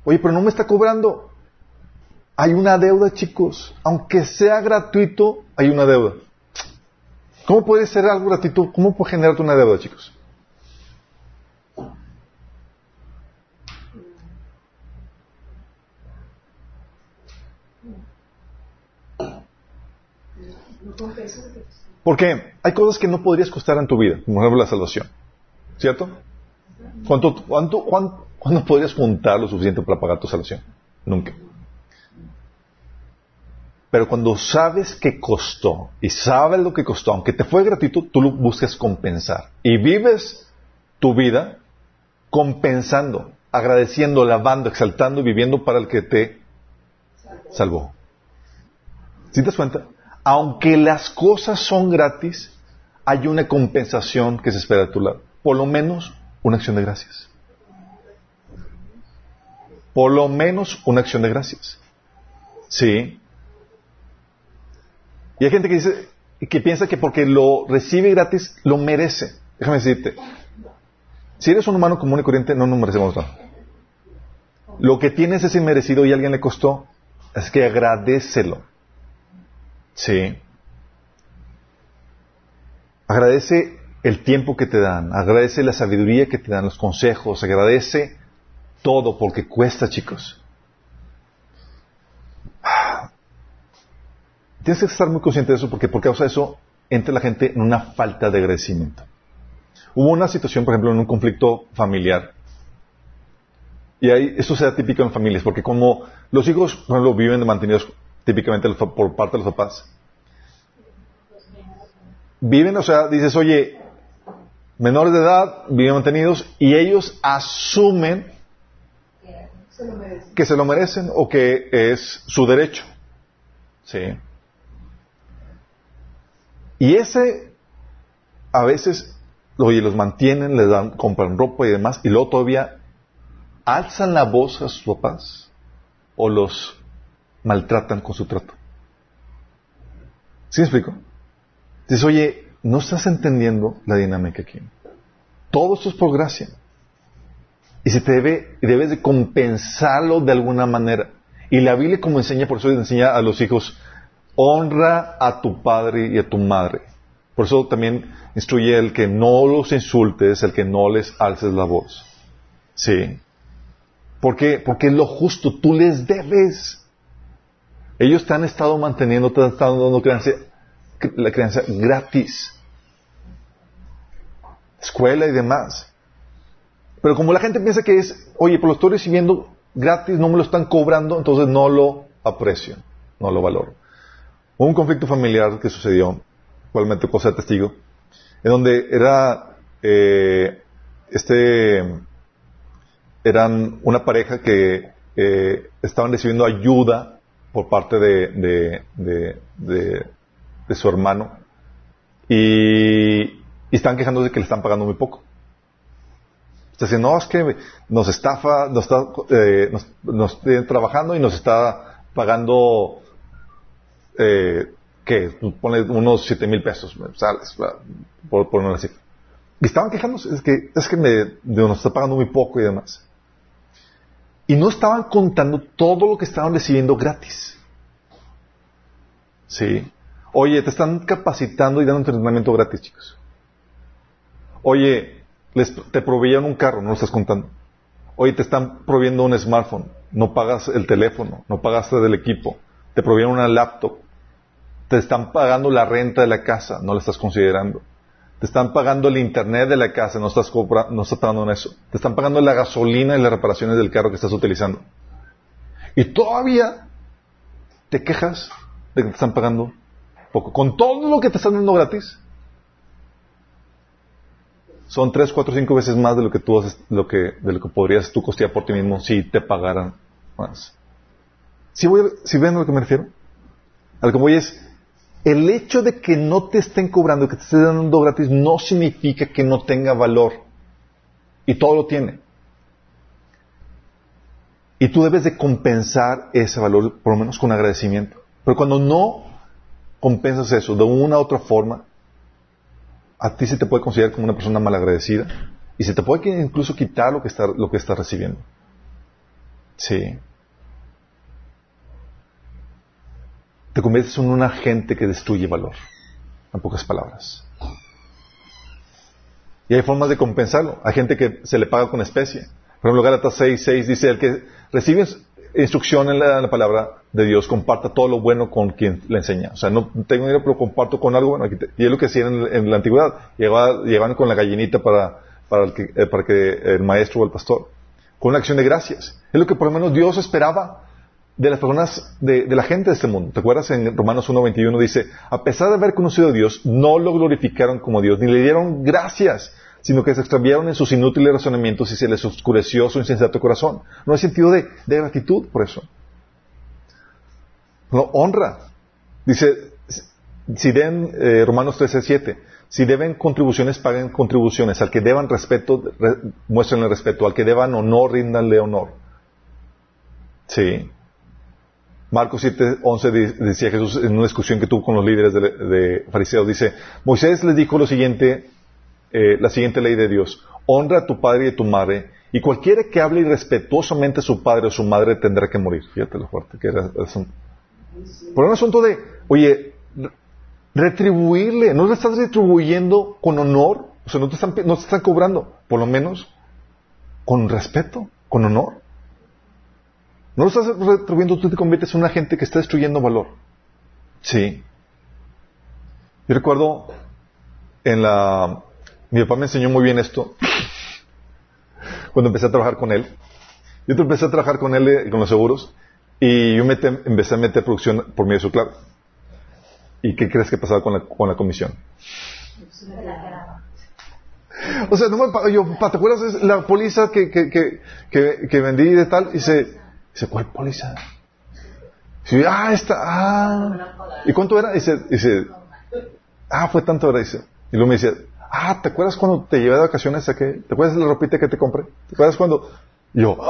Oye, pero no me está cobrando. Hay una deuda, chicos. Aunque sea gratuito, hay una deuda. ¿Cómo puede ser algo gratuito? ¿Cómo puede generarte una deuda, chicos? Porque hay cosas que no podrías costar en tu vida, como por ejemplo la salvación. ¿Cierto? ¿Cuánto, cuánto, cuánto, ¿Cuándo podrías juntar lo suficiente para pagar tu salvación? Nunca. Pero cuando sabes que costó y sabes lo que costó, aunque te fue gratuito, tú lo buscas compensar. Y vives tu vida compensando, agradeciendo, alabando, exaltando y viviendo para el que te salvó. ¿Sí te das cuenta? Aunque las cosas son gratis, hay una compensación que se espera de tu lado. Por lo menos una acción de gracias. Por lo menos una acción de gracias. ¿Sí? Y hay gente que dice, que piensa que porque lo recibe gratis, lo merece. Déjame decirte. Si eres un humano común y corriente, no nos merecemos nada. Lo que tienes es inmerecido y a alguien le costó, es que agradecelo. Sí. Agradece el tiempo que te dan, agradece la sabiduría que te dan, los consejos, agradece todo porque cuesta, chicos. Tienes que estar muy consciente de eso porque por causa de eso entra la gente en una falta de agradecimiento. Hubo una situación, por ejemplo, en un conflicto familiar. Y ahí, esto se da típico en familias, porque como los hijos, por ejemplo, viven mantenidos típicamente por parte de los papás. Viven, o sea, dices, oye, menores de edad, viven mantenidos, y ellos asumen que se lo merecen o que es su derecho. ¿Sí? Y ese, a veces, oye, los mantienen, les dan, compran ropa y demás, y luego todavía alzan la voz a sus papás o los maltratan con su trato. ¿Sí me explico? Dices, oye, no estás entendiendo la dinámica aquí. Todo esto es por gracia. Y se te debe, debes de compensarlo de alguna manera. Y la Biblia como enseña, por eso enseña a los hijos, honra a tu padre y a tu madre. Por eso también instruye el que no los insultes, el que no les alces la voz. ¿Sí? ¿Por qué? Porque es lo justo, tú les debes. Ellos te han estado manteniendo, te han estado dando la creencia gratis. Escuela y demás. Pero como la gente piensa que es, oye, pues lo estoy recibiendo gratis, no me lo están cobrando, entonces no lo aprecio, no lo valoro. Un conflicto familiar que sucedió, cual me tocó ser testigo, en donde era, eh, este, eran una pareja que eh, estaban recibiendo ayuda por parte de, de, de, de su hermano y, están quejándose de que le están pagando muy poco. Está diciendo, no, es que nos estafa, nos está eh, nos, trabajando y nos está pagando, eh, ¿qué? Pone unos siete mil pesos, ¿sabes? Por, por una cifra. Y estaban quejándose, es que, es que me, nos está pagando muy poco y demás. Y no estaban contando todo lo que estaban recibiendo gratis. ¿Sí? Oye, te están capacitando y dando entrenamiento gratis, chicos. Oye, te proveían un carro, no lo estás contando. Oye, te están proveyendo un smartphone, no pagas el teléfono, no pagaste del equipo, te proveían una laptop, te están pagando la renta de la casa, no la estás considerando. Te están pagando el internet de la casa, no estás, no estás pagando en eso. Te están pagando la gasolina y las reparaciones del carro que estás utilizando. Y todavía te quejas de que te están pagando poco. Con todo lo que te están dando gratis, son tres, cuatro, cinco veces más de lo que tú haces, lo que, de lo que podrías tú costear por ti mismo si te pagaran más. Si, voy, si ven a lo que me refiero? A lo que voy es, el hecho de que no te estén cobrando, que te estén dando gratis, no significa que no tenga valor. Y todo lo tiene. Y tú debes de compensar ese valor, por lo menos con agradecimiento. Pero cuando no compensas eso de una u otra forma, a ti se te puede considerar como una persona malagradecida y se te puede incluso quitar lo que está, estás recibiendo. Sí. Te conviertes en un agente que destruye valor, en pocas palabras. Y hay formas de compensarlo. Hay gente que se le paga con especie. Por ejemplo, Gálatas 6, 6 dice, el que recibe instrucción en la, palabra de Dios, comparta todo lo bueno con quien le enseña. O sea, no tengo dinero, pero comparto con algo bueno. Y es lo que hacían en, la antigüedad. Llegaban, con la gallinita para, para, que, eh, para que el maestro o el pastor. Con una acción de gracias. Es lo que por lo menos Dios esperaba de las personas, de, la gente de este mundo. ¿Te acuerdas en Romanos 1.21 dice, a pesar de haber conocido a Dios, no lo glorificaron como Dios, ni le dieron gracias, sino que se extraviaron en sus inútiles razonamientos y se les oscureció su insensato corazón. No hay sentido de, gratitud por eso. No, honra. Dice, si den, eh, Romanos 13, si deben contribuciones, paguen contribuciones. Al que deban respeto, muestren el respeto. Al que deban honor, ríndanle honor. Sí. Marcos 7, 11 decía Jesús en una discusión que tuvo con los líderes de, fariseos, dice, Moisés les dijo lo siguiente eh, la siguiente ley de Dios. Honra a tu padre y a tu madre, y cualquiera que hable irrespetuosamente a su padre o su madre tendrá que morir. Fíjate lo fuerte que era Por un asunto de, oye, retribuirle, no le estás retribuyendo con honor, o sea, no te están, no te están cobrando, por lo menos con respeto, con honor. No lo estás retribuyendo, tú te conviertes en una gente que está destruyendo valor. Sí. Yo recuerdo en la mi papá me enseñó muy bien esto cuando empecé a trabajar con él. Yo empecé a trabajar con él eh, con los seguros y yo empecé a meter producción por medio de su clave. ¿Y qué crees que pasaba con la, con la comisión? O sea, no me, yo, ¿te acuerdas la póliza que, que, que, que, vendí de tal? Y dice, dice ¿cuál póliza? Dice, ah, esta, ah. ¿Y cuánto era? Y dice, dice, ah, fue tanto, era, dice. Y luego me dice, ah, ¿te acuerdas cuando te llevé de vacaciones a qué? ¿Te acuerdas de la ropita que te compré? ¿Te acuerdas cuando yo?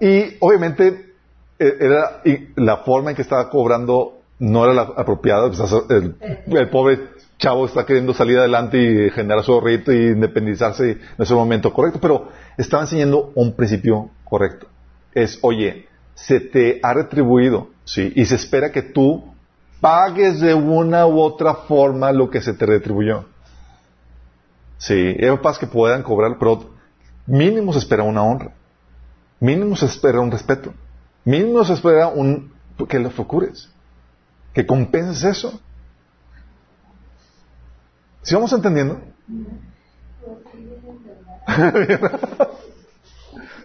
y obviamente e, era la forma en que estaba cobrando no era la apropiada. El, el, pobre chavo está queriendo salir adelante y generar su ahorrito y independizarse en ese momento correcto, pero estaba enseñando un principio correcto. Es, oye, se te ha retribuido, sí, y se espera que tú pagues de una u otra forma lo que se te retribuyó. Sí, es capaz que puedan cobrar, pero mínimo se espera una honra. Mínimo se espera un respeto. Mínimo se espera un, que lo procures. Que compenses eso. ¿Sí vamos entendiendo?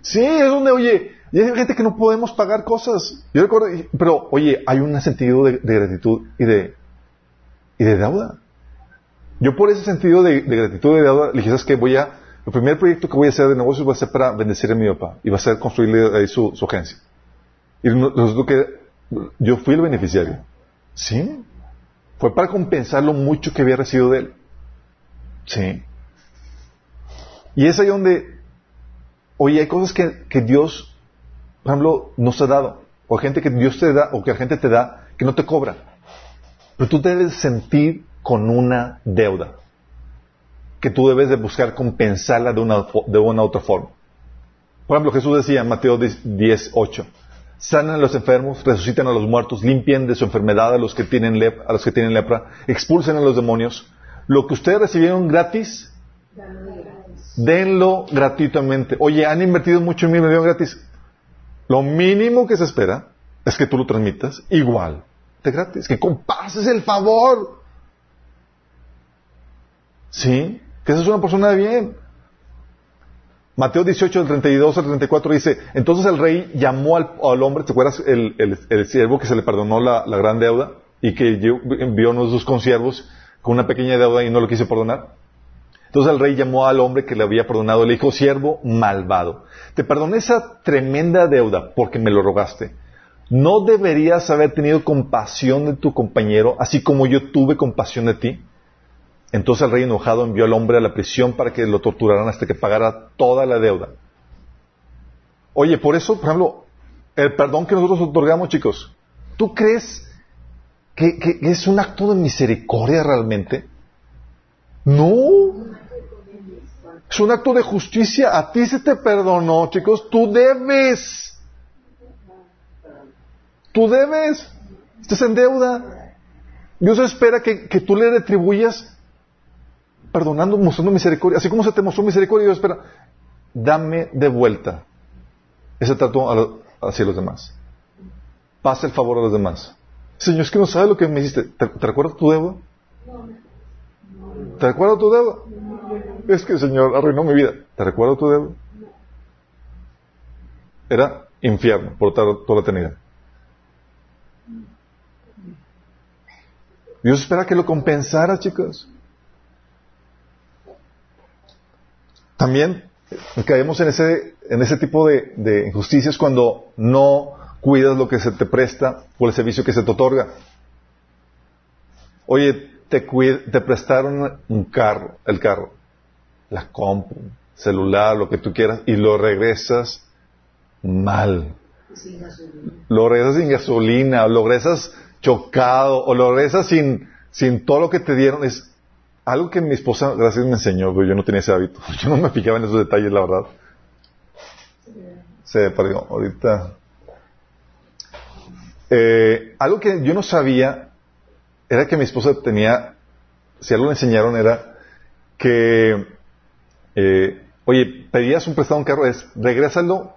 sí, es donde, oye, y hay gente que no podemos pagar cosas. Yo recuerdo, pero oye, hay un sentido de, gratitud y de, y de deuda. Yo por ese sentido de, gratitud y de deuda le dije, ¿sabes qué? Voy a, el primer proyecto que voy a hacer de negocios va a ser para bendecir a mi papá y va a ser construirle ahí su, agencia. Y resultó que yo fui el beneficiario. Sí. Fue para compensar lo mucho que había recibido de él. Sí. Y es ahí donde, oye, hay cosas que, que Dios por ejemplo, no se ha dado. O gente que Dios te da, o que la gente te da, que no te cobra. Pero tú debes sentir con una deuda. Que tú debes de buscar compensarla de una, de una otra forma. Por ejemplo, Jesús decía en Mateo 10, 8, sanan a los enfermos, resucitan a los muertos, limpien de su enfermedad a los que tienen, a los que tienen lepra, expulsen a los demonios. Lo que ustedes recibieron gratis, denlo gratuitamente. Oye, han invertido mucho en mí, me dieron gratis. Lo mínimo que se espera es que tú lo transmitas igual de gratis, que compases el favor. ¿Sí? Que seas una persona de bien. Mateo 18, del 32 al 34 dice, entonces el rey llamó al, hombre, ¿te acuerdas el, siervo que se le perdonó la, la gran deuda y que envió a uno de sus consiervos con una pequeña deuda y no lo quiso perdonar? Entonces el rey llamó al hombre que le había perdonado y le dijo, siervo malvado, te perdoné esa tremenda deuda porque me lo rogaste. ¿No deberías haber tenido compasión de tu compañero, así como yo tuve compasión de ti? Entonces el rey enojado envió al hombre a la prisión para que lo torturaran hasta que pagara toda la deuda. Oye, por eso, por ejemplo, el perdón que nosotros otorgamos, chicos, ¿tú crees que, es un acto de misericordia realmente? No. Es un acto de justicia. A ti se te perdonó, chicos. Tú debes. Tú debes. Estás en deuda. Dios espera que, que tú le retribuyas perdonando, mostrando misericordia. Así como se te mostró misericordia, Dios espera, dame de vuelta ese trato hacia los demás. Pasa el favor a los demás. Señor, es que no sabes lo que me hiciste. ¿Te, recuerdas tu deuda? ¿Te recuerdas tu deuda? Es que el Señor arruinó mi vida. ¿Te recuerdas tu deuda? Era infierno por toda, toda la eternidad. Dios espera que lo compensara, chicos. También caemos en ese, en ese tipo de, injusticias cuando no cuidas lo que se te presta por el servicio que se te otorga. Oye, te, te prestaron un carro, el carro, la compu, celular, lo que tú quieras, y lo regresas mal. Lo regresas sin gasolina, o lo regresas chocado, o lo regresas sin, sin todo lo que te dieron. Es, algo que mi esposa, gracias, me enseñó, pero yo no tenía ese hábito. Yo no me fijaba en esos detalles, la verdad. Se perdió. Ahorita. Eh, algo que yo no sabía era que mi esposa tenía, si algo le enseñaron era que, eh, oye, pedías un prestado un carro, es regrésalo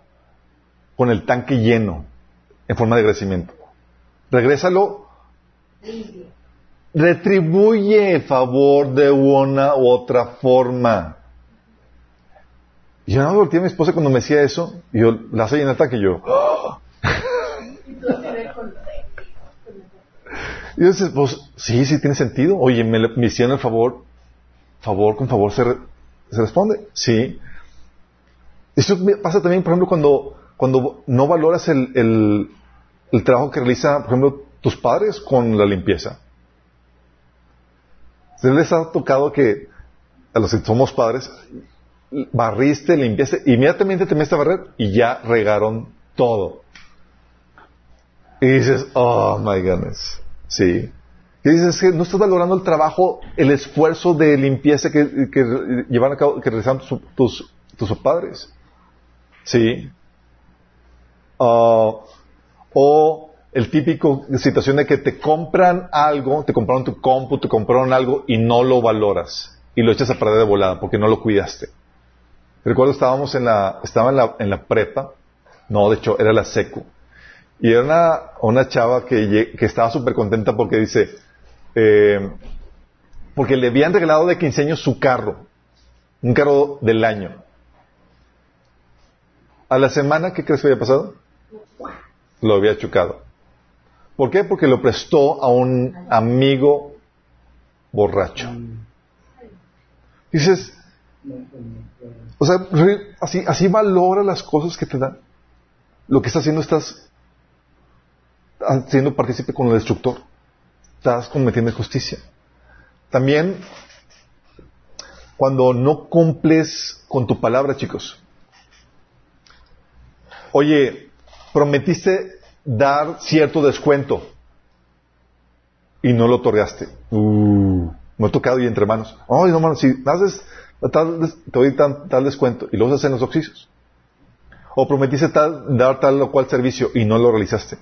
con el tanque lleno, en forma de agradecimiento. Regrésalo retribuye el favor de una u otra forma. Y yo no volteé a mi esposa cuando me decía eso, y yo la hace en ataque y yo. y decía, pues sí, sí tiene sentido. Oye, me, me hicieron el favor, favor con favor se, se responde. Sí. Esto pasa también, por ejemplo, cuando, cuando no valoras el, el, el trabajo que realiza, por ejemplo, tus padres con la limpieza. ¿Se les ha tocado que a los que somos padres barriste, limpiaste, inmediatamente te metiste a barrer y ya regaron todo? Y dices, oh my goodness. Sí. Y dices que no estás valorando el trabajo, el esfuerzo de limpieza que, que llevan a cabo, que realizaron tus, tus, padres. Sí. Ah, o el típico situación de que te compran algo, te compraron tu compu, te compraron algo y no lo valoras y lo echas a perder de volada porque no lo cuidaste. Recuerdo estábamos en la, estaba en la, en la prepa, no, de hecho era la secu, y era una, una chava que, que estaba súper contenta porque dice, eh, porque le habían regalado de 15 años su carro, un carro del año. A la semana, ¿qué crees que había pasado? Lo había chocado. ¿Por qué? Porque lo prestó a un amigo borracho. Dices, o sea, así, así valora las cosas que te dan. Lo que estás haciendo, estás haciendo partícipe con el destructor. Estás cometiendo injusticia. También, cuando no cumples con tu palabra, chicos. Oye, prometiste dar cierto descuento y no lo otorgaste. Uh, me ha tocado y entre manos. Ay, no, hermano, si haces tal, te doy tal, descuento y lo haces en los oxisos. O prometiste dar tal o cual servicio y no lo realizaste.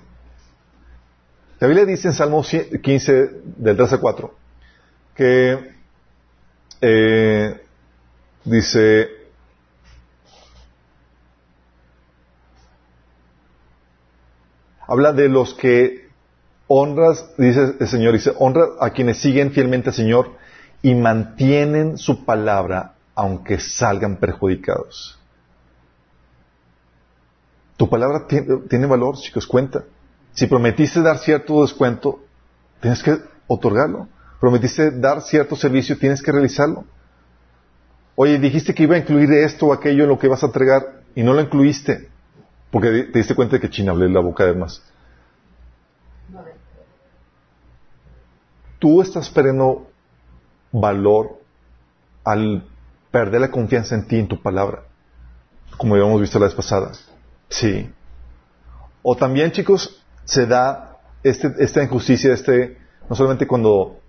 La Biblia dice en Salmo 15, del 13 al 4, que eh, dice, habla de los que honras, dice el Señor, dice, honra a quienes siguen fielmente al Señor y mantienen su palabra aunque salgan perjudicados. Tu palabra tiene, tiene valor, chicos, cuenta. Si prometiste dar cierto descuento, tienes que otorgarlo. Prometiste dar cierto servicio, tienes que realizarlo. Oye, dijiste que iba a incluir esto o aquello en lo que vas a entregar y no lo incluiste porque te diste cuenta de que China hablé la boca de más. Tú estás perdiendo valor al perder la confianza en ti, en tu palabra, como habíamos visto la vez pasada. Sí. O también, chicos, se da este, esta injusticia, este, no solamente cuando,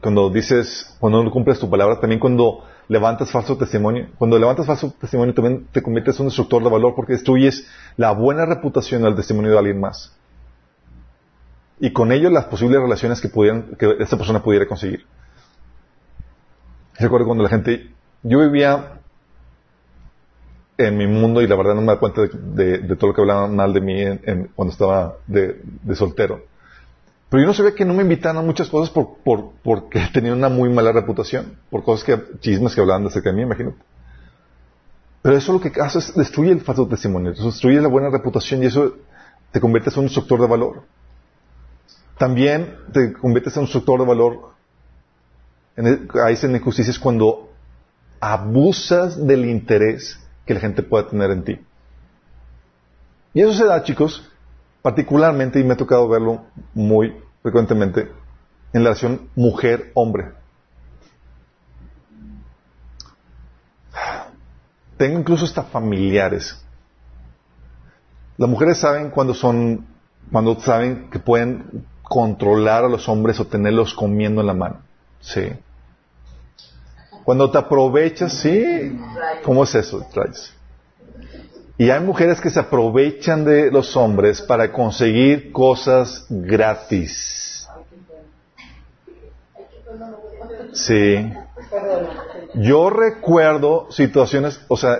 cuando dices, cuando no cumples tu palabra, también cuando levantas falso testimonio. Cuando levantas falso testimonio también te conviertes en un destructor de valor porque destruyes la buena reputación del testimonio de alguien más. Y con ello las posibles relaciones que, pudieran, que esta persona pudiera conseguir. Recuerdo cuando la gente, yo vivía en mi mundo y la verdad no me da cuenta de, todo lo que hablaban mal de mí cuando estaba de, soltero. Pero yo no sabía que no me invitaban a muchas cosas por, por, porque tenía una muy mala reputación, por cosas que, chismes que hablaban acerca de mí, imagínate. Pero eso lo que hace es destruye el falso testimonio, destruye la buena reputación y eso te conviertes en un instructor de valor. También te conviertes en un instructor de valor. En ahí se injusticias cuando abusas del interés que la gente pueda tener en ti. Y eso se da, chicos, particularmente, y me ha tocado verlo muy frecuentemente, en la relación mujer-hombre. Tengo incluso hasta familiares. Las mujeres saben cuando son, cuando saben que pueden controlar a los hombres o tenerlos comiendo en la mano. Sí. Cuando te aprovechas, sí. ¿Cómo es eso? Y hay mujeres que se aprovechan de los hombres para conseguir cosas gratis. Sí. Yo recuerdo situaciones, o sea,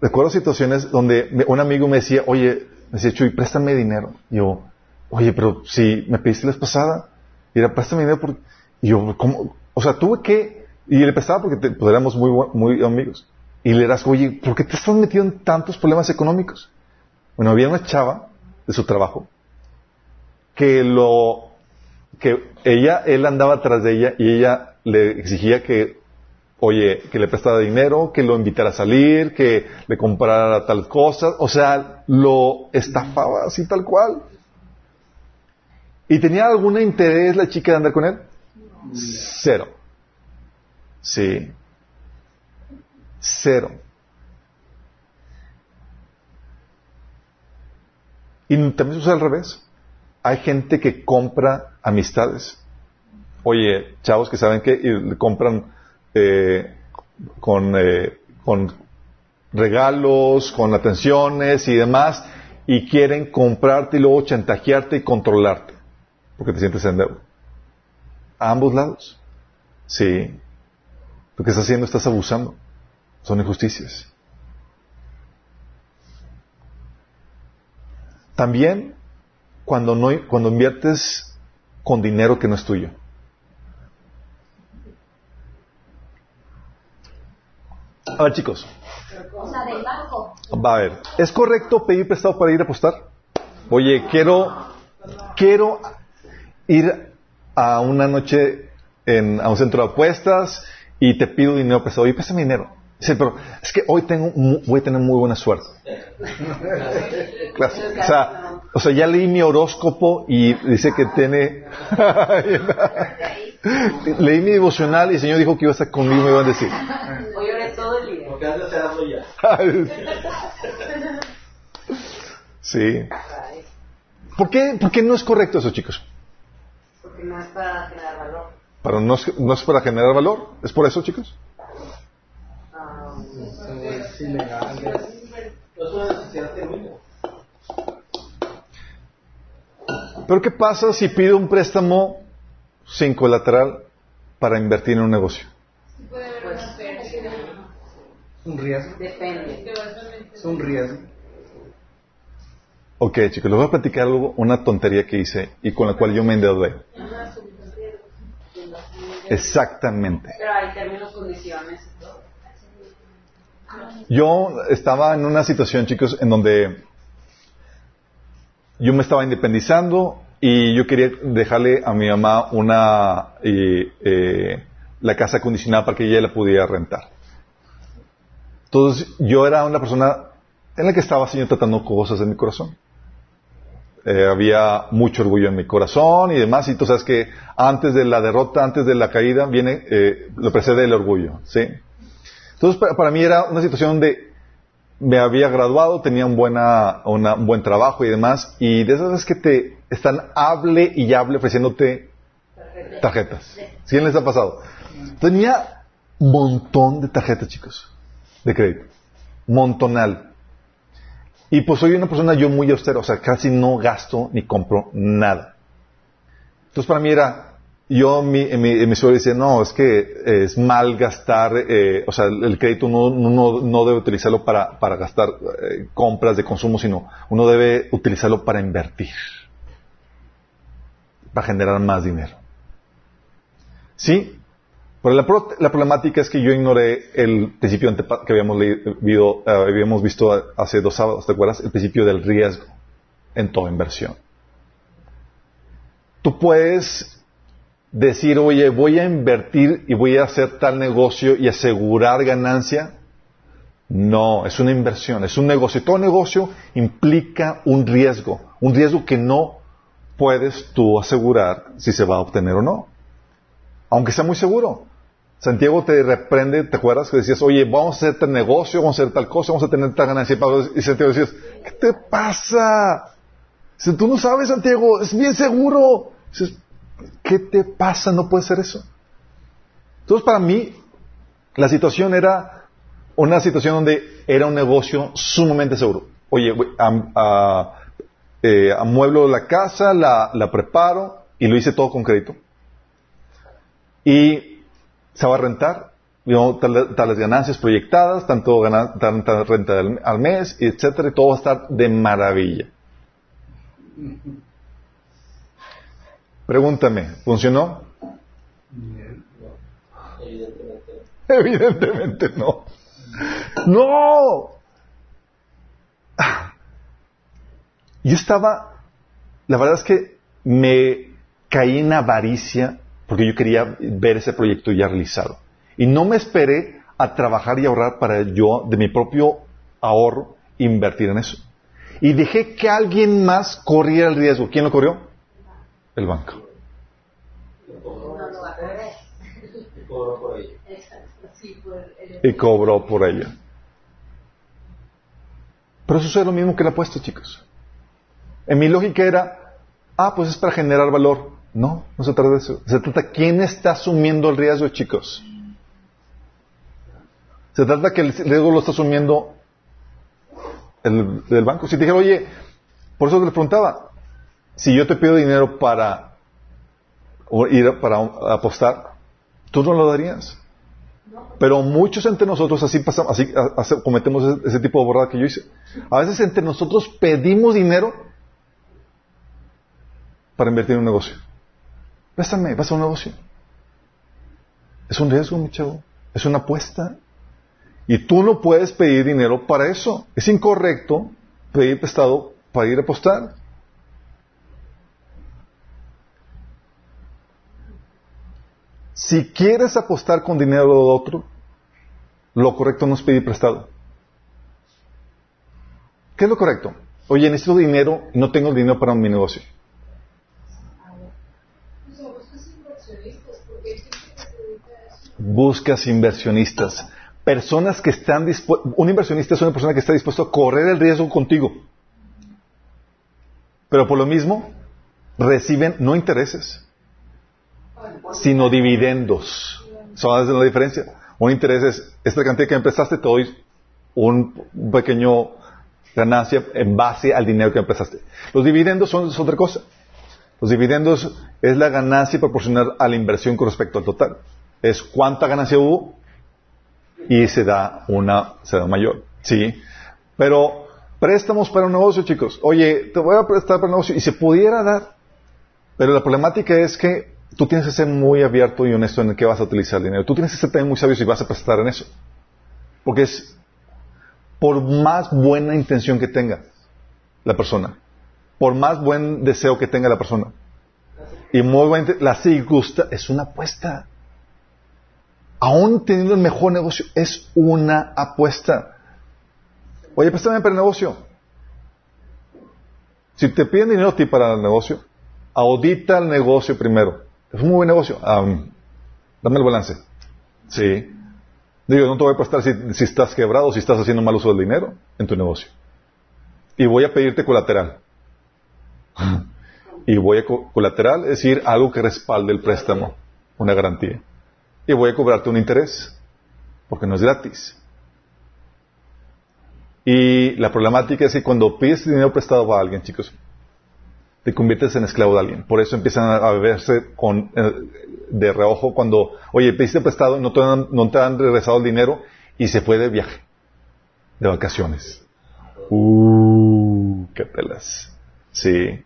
recuerdo situaciones donde un amigo me decía, oye, me decía, Chuy, préstame dinero. Y yo, oye, pero si me pediste la pasada, y era, préstame dinero por... Y yo, ¿cómo? O sea, tuve que, y le prestaba porque te, pues, éramos muy, muy amigos. Y le das, oye, ¿por qué te estás metido en tantos problemas económicos? Bueno, había una chava de su trabajo que lo, que ella, él andaba atrás de ella y ella le exigía que, oye, que le prestara dinero, que lo invitara a salir, que le comprara tal cosa, o sea, lo estafaba así tal cual. ¿Y tenía algún interés la chica de andar con él? Cero. Sí. Cero. Y también sucede al revés. Hay gente que compra amistades. Oye, chavos que saben que compran eh, con, eh, con regalos, con atenciones y demás, y quieren comprarte y luego chantajearte y controlarte, porque te sientes en deuda a ambos lados. Sí. Lo que estás haciendo estás abusando. Son injusticias. También cuando, no, cuando inviertes con dinero que no es tuyo. A ver, chicos. Va a ver. ¿Es correcto pedir prestado para ir a apostar? Oye, quiero, quiero ir a una noche en, a un centro de apuestas y te pido dinero prestado. Y préstame dinero. Dice, pero es que hoy tengo, voy a tener muy buena suerte. O, sea, o sea, ya leí mi horóscopo y dice que tiene... leí mi devocional y el Señor dijo que iba a estar conmigo y me iba a decir. Hoy oré todo el día. sí. ¿Por qué, ¿Por qué no es correcto eso, chicos? No es para generar valor. Pero no es, no es para generar valor. ¿Es por eso, chicos? es ilegal. Pero ¿qué pasa si pido un préstamo sin colateral para invertir en un negocio? Es un riesgo. Depende. Es un riesgo. Ok, chicos, les voy a platicar algo, una tontería que hice y con la cual yo me endeudé. Exactamente. Pero hay términos, condiciones Yo estaba en una situación, chicos, en donde yo me estaba independizando y yo quería dejarle a mi mamá una eh, eh, la casa acondicionada para que ella la pudiera rentar. Entonces yo era una persona en la que estaba Señor tratando cosas en mi corazón. Eh, había mucho orgullo en mi corazón y demás, y tú sabes que antes de la derrota, antes de la caída, viene, eh, lo precede el orgullo, ¿sí? Entonces, para, mí era una situación donde me había graduado, tenía un, buena, una- un buen trabajo y demás, y de esas veces que te están hable y hable ofreciéndote tarjetas. ¿Sí les ha pasado? Tenía un montón de tarjetas, chicos, de crédito. Montonal. Y pues soy una persona yo muy austera, o sea, casi no gasto ni compro nada. Entonces para mí era, yo mi, mi, mi suegro decía, no, es que es mal gastar, eh, o sea, el crédito uno no, no debe utilizarlo para, para gastar eh, compras de consumo, sino uno debe utilizarlo para invertir, para generar más dinero. ¿Sí? Pero la, la problemática es que yo ignoré el principio que habíamos, leído, eh, habíamos visto hace dos sábados, ¿te acuerdas? El principio del riesgo en toda inversión. Tú puedes decir, oye, voy a invertir y voy a hacer tal negocio y asegurar ganancia. No, es una inversión, es un negocio. Todo negocio implica un riesgo, un riesgo que no puedes tú asegurar si se va a obtener o no aunque sea muy seguro. Santiago te reprende, ¿te acuerdas que decías, oye, vamos a hacer tal negocio, vamos a hacer tal cosa, vamos a tener tal ganancia? Y Santiago decías, ¿qué te pasa? Si tú no sabes, Santiago, es bien seguro. Dices, ¿qué te pasa? No puede ser eso. Entonces, para mí, la situación era una situación donde era un negocio sumamente seguro. Oye, am- a- eh, amueblo la casa, la, la preparo y lo hice todo con crédito y se va a rentar, ¿no? tal- tales ganancias proyectadas, tanto gana- tanta renta al, al mes, etcétera, y todo va a estar de maravilla. Pregúntame, ¿funcionó? Evidentemente no. ¡No! Yo estaba, la verdad es que me caí en avaricia porque yo quería ver ese proyecto ya realizado. Y no me esperé a trabajar y ahorrar para yo, de mi propio ahorro, invertir en eso. Y dejé que alguien más corriera el riesgo. ¿Quién lo corrió? El banco. Y cobró por ello. Pero eso es lo mismo que el apuesto, chicos. En mi lógica era, ah, pues es para generar valor. No, no se trata de eso. Se trata de quién está asumiendo el riesgo, chicos. Se trata que el riesgo lo está asumiendo el, banco. Si te dijera, oye, por eso te preguntaba, si yo te pido dinero para ir para apostar, ¿tú no lo darías? Pero muchos entre nosotros así pasamos, así cometemos ese, ese tipo de borrada que yo hice. A veces entre nosotros pedimos dinero para invertir en un negocio. Préstame, vas a un negocio. Es un riesgo, mi chavo. Es una apuesta. Y tú no puedes pedir dinero para eso. Es incorrecto pedir prestado para ir a apostar. Si quieres apostar con dinero de otro, lo correcto no es pedir prestado. ¿Qué es lo correcto? Oye, necesito dinero y no tengo el dinero para mi negocio. Buscas inversionistas, personas que están dispuestas. Un inversionista es una persona que está dispuesto a correr el riesgo contigo. Pero por lo mismo, reciben no intereses, sino dividendos. ¿Sabes la diferencia? Un interés es, esta cantidad que me prestaste, te doy un pequeño ganancia en base al dinero que me prestaste. Los dividendos son es otra cosa. Los dividendos es la ganancia proporcional a la inversión con respecto al total. Es cuánta ganancia hubo y se da una, se da mayor. Sí. Pero préstamos para un negocio, chicos. Oye, te voy a prestar para un negocio y se pudiera dar. Pero la problemática es que tú tienes que ser muy abierto y honesto en que vas a utilizar el dinero. Tú tienes que ser también muy sabio si vas a prestar en eso. Porque es por más buena intención que tenga la persona, por más buen deseo que tenga la persona. Y muy buena, la circunstancia es una apuesta. Aún teniendo el mejor negocio, es una apuesta. Oye, préstame para el negocio. Si te piden dinero a ti para el negocio, audita el negocio primero. Es un muy buen negocio. Um, dame el balance. Sí. Digo, no te voy a prestar si, si, estás quebrado si estás haciendo mal uso del dinero en tu negocio. Y voy a pedirte colateral. y voy a colateral, es decir, algo que respalde el préstamo, una garantía. Y voy a cobrarte un interés, porque no es gratis. Y la problemática es que cuando pides dinero prestado a alguien, chicos, te conviertes en esclavo de alguien. Por eso empiezan a verse con, eh, de reojo cuando, oye, pediste prestado no te, han, no te han regresado el dinero y se fue de viaje, de vacaciones. Uh, qué pelas. Sí.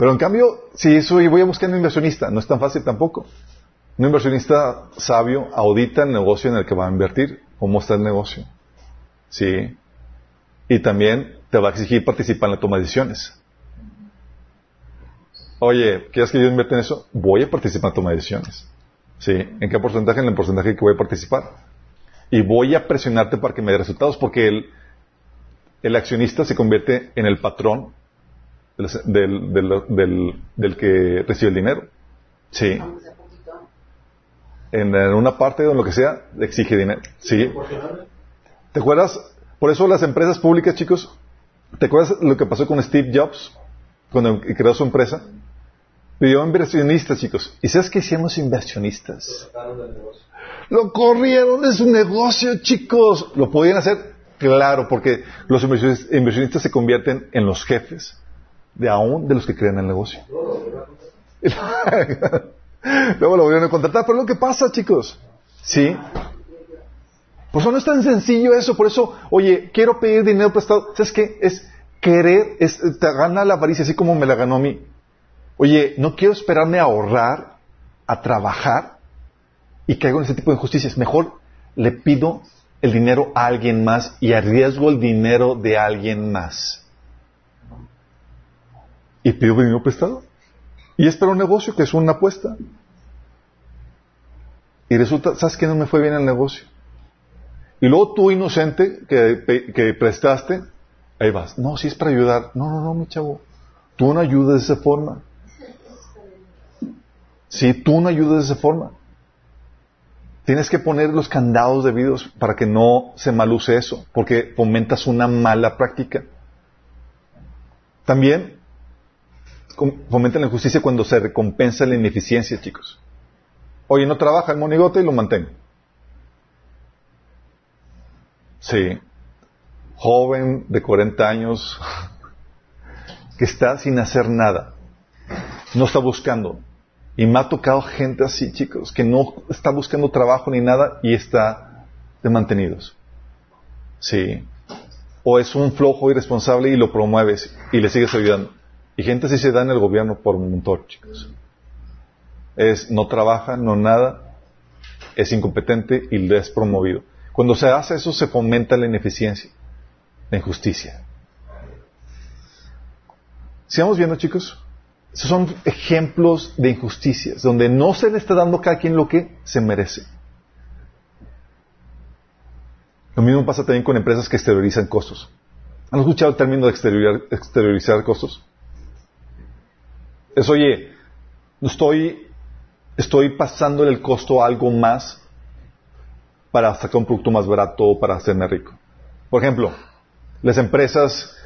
Pero en cambio, si soy, voy a buscar un inversionista, no es tan fácil tampoco. Un inversionista sabio audita el negocio en el que va a invertir, cómo está el negocio. Sí. Y también te va a exigir participar en la toma de decisiones. Oye, ¿quieres que yo invierta en eso? Voy a participar en la toma de decisiones. ¿Sí? ¿En qué porcentaje? En el porcentaje que voy a participar. Y voy a presionarte para que me dé resultados, porque el accionista se convierte en el patrón del, del, del, que recibe el dinero. Sí. En, una parte o en lo que sea, exige dinero. Sí. ¿Te acuerdas? Por eso las empresas públicas, chicos, ¿te acuerdas lo que pasó con Steve Jobs cuando creó su empresa? Pidió inversionistas, chicos. ¿Y sabes qué hicimos inversionistas? Lo corrieron de su negocio, chicos. ¿Lo podían hacer? Claro, porque los inversionistas se convierten en los jefes de aún de los que crean el negocio. Luego lo volvieron a contratar. Pero lo que pasa, chicos, ¿sí? Por eso no es tan sencillo eso. Por eso, oye, quiero pedir dinero prestado. ¿Sabes qué? Es querer, es, te gana la avaricia así como me la ganó a mí. Oye, no quiero esperarme a ahorrar, a trabajar y caigo en ese tipo de injusticias. Mejor le pido el dinero a alguien más y arriesgo el dinero de alguien más. Y pido dinero prestado. Y espero un negocio que es una apuesta. Y resulta, ¿sabes qué? No me fue bien el negocio. Y luego tú, inocente, que, que prestaste, ahí vas. No, si es para ayudar. No, no, no, mi chavo. Tú no ayudas de esa forma. Si tú no ayudas de esa forma. Tienes que poner los candados debidos para que no se maluse eso, porque fomentas una mala práctica. También fomenta la injusticia cuando se recompensa la ineficiencia, chicos. Oye, no trabaja el monigote y lo mantengo. Sí. Joven de 40 años que está sin hacer nada. No está buscando. Y me ha tocado gente así, chicos, que no está buscando trabajo ni nada y está de mantenidos. Sí. O es un flojo irresponsable y lo promueves y le sigues ayudando. Y gente así se da en el gobierno por un montón, chicos. Es, no trabaja, no nada, es incompetente y le es promovido. Cuando se hace eso se fomenta la ineficiencia, la injusticia. Sigamos viendo, chicos. Esos son ejemplos de injusticias, donde no se le está dando a cada quien lo que se merece. Lo mismo pasa también con empresas que exteriorizan costos. ¿Han escuchado el término de exteriorizar, exteriorizar costos? Es, oye, estoy, estoy pasándole el costo a algo más para sacar un producto más barato o para hacerme rico. Por ejemplo, las empresas,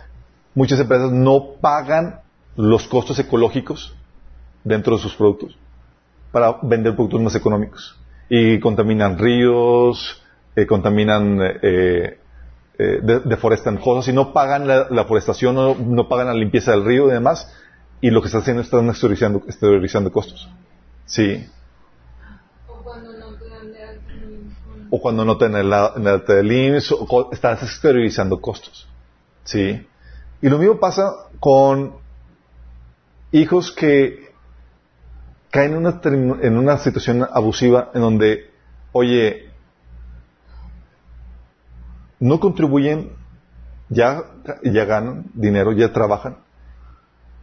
muchas empresas no pagan los costos ecológicos dentro de sus productos para vender productos más económicos. Y contaminan ríos, eh, contaminan, eh, eh, deforestan cosas y no pagan la, forestación, no, no, pagan la limpieza del río y demás. Y lo que están haciendo es están exteriorizando, exteriorizando costos. Sí. O cuando no te dan de alta O cuando no te dan el, el del IMSS, o estás exteriorizando costos. Sí. Y lo mismo pasa con hijos que caen en una, en una situación abusiva en donde, oye, no contribuyen, ya, ya ganan dinero, ya trabajan,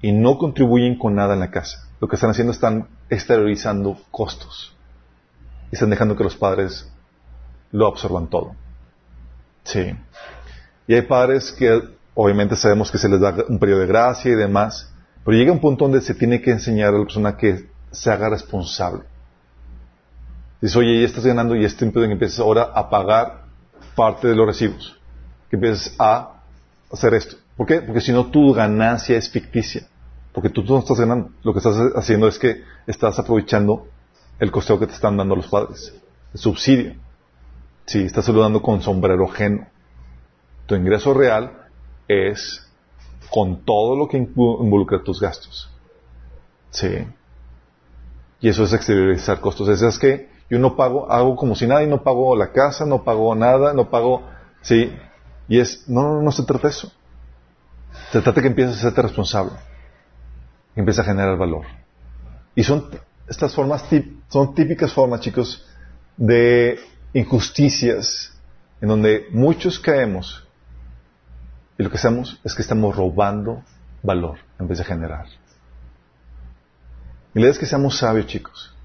y no contribuyen con nada en la casa. Lo que están haciendo están exteriorizando costos. Y están dejando que los padres lo absorban todo. Sí. Y hay padres que obviamente sabemos que se les da un periodo de gracia y demás, pero llega un punto donde se tiene que enseñar a la persona que se haga responsable. Dice, oye, ya estás ganando y es tiempo de que empieces ahora a pagar parte de los recibos. Que empieces a hacer esto. ¿Por qué? Porque si no, tu ganancia es ficticia. Porque tú, no estás ganando. Lo que estás haciendo es que estás aprovechando el costeo que te están dando los padres. El subsidio. Sí, estás saludando con sombrero ajeno. Tu ingreso real es con todo lo que involucra tus gastos. Sí. Y eso es exteriorizar costos. Eso es que yo no pago, hago como si nada y no pago la casa, no pago nada, no pago, sí. Y es, no, no, no se trata de eso. Se trata de que empieces a ser responsable. Empieces a generar valor. Y son estas formas, son típicas formas, chicos, de injusticias en donde muchos caemos y lo que hacemos es que estamos robando valor en vez de generar. Y la idea es que seamos sabios, chicos.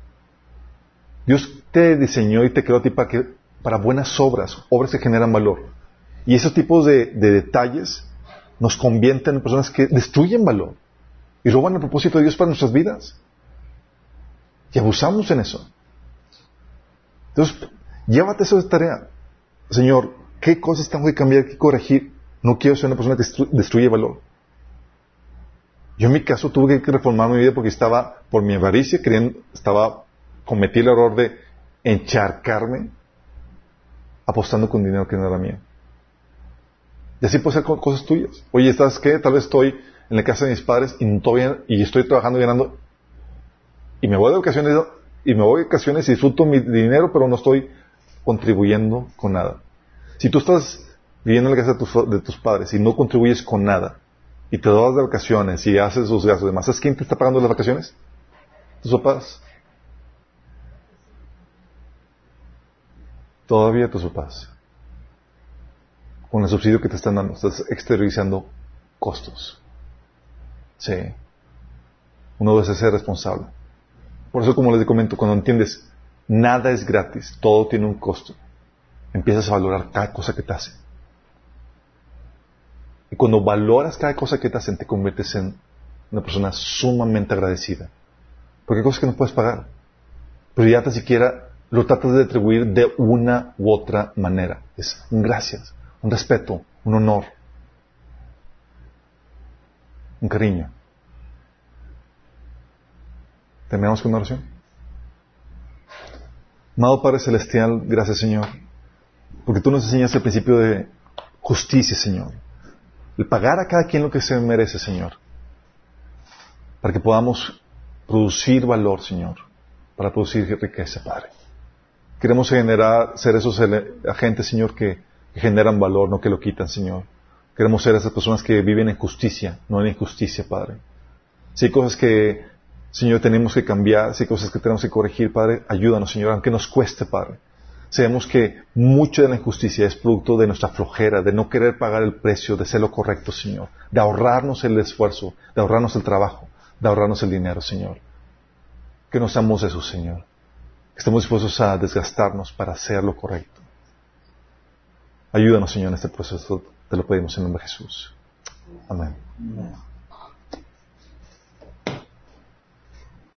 Dios te diseñó y te creó ti para, que, para buenas obras, obras que generan valor. Y esos tipos de, detalles nos convierten en personas que destruyen valor y roban el propósito de Dios para nuestras vidas. Y abusamos en eso. Entonces, llévate esa tarea. Señor, ¿qué cosas tengo que cambiar, que corregir? No quiero ser una persona que destruye valor. Yo en mi caso tuve que reformar mi vida porque estaba, por mi avaricia, creyendo, estaba, cometí el error de encharcarme apostando con dinero que no era mío. Y así puede ser cosas tuyas. Oye, ¿estás qué? Tal vez estoy en la casa de mis padres y, todavía, y estoy trabajando y ganando. Y me voy de vacaciones y me voy de vacaciones y disfruto mi dinero, pero no estoy contribuyendo con nada. Si tú estás viviendo en la casa de tus, padres y no contribuyes con nada, y te das de vacaciones y haces sus gastos y demás, ¿sabes quién te está pagando las vacaciones? Tus papás. Todavía tus papás. Con el subsidio que te están dando, estás exteriorizando costos. Sí. Uno debe ser responsable. Por eso, como les comento, cuando entiendes, nada es gratis, todo tiene un costo, empiezas a valorar cada cosa que te hace. Y cuando valoras cada cosa que te hacen, te conviertes en una persona sumamente agradecida. Porque hay cosas que no puedes pagar. Pero ya tan siquiera lo tratas de atribuir de una u otra manera. Es un gracias, un respeto, un honor, cariño. Terminamos con una oración. Amado Padre Celestial, gracias Señor, porque tú nos enseñas el principio de justicia, Señor el pagar a cada quien lo que se merece, Señor, para que podamos producir valor, Señor, para producir riqueza, Padre. Queremos generar, ser esos agentes, Señor, que, generan valor, no que lo quitan, Señor. Queremos ser esas personas que viven en justicia, no en injusticia, Padre. Si hay cosas que, Señor, tenemos que cambiar, si hay cosas que tenemos que corregir, Padre, ayúdanos, Señor, aunque nos cueste, Padre. Sabemos que mucho de la injusticia es producto de nuestra flojera, de no querer pagar el precio, de ser lo correcto, Señor, de ahorrarnos el esfuerzo, de ahorrarnos el trabajo, de ahorrarnos el dinero, Señor. Que nos seamos eso, Señor. Que estemos dispuestos a desgastarnos para hacer lo correcto. Ayúdanos, Señor, en este proceso. Te lo pedimos en nombre de Jesús. Amén.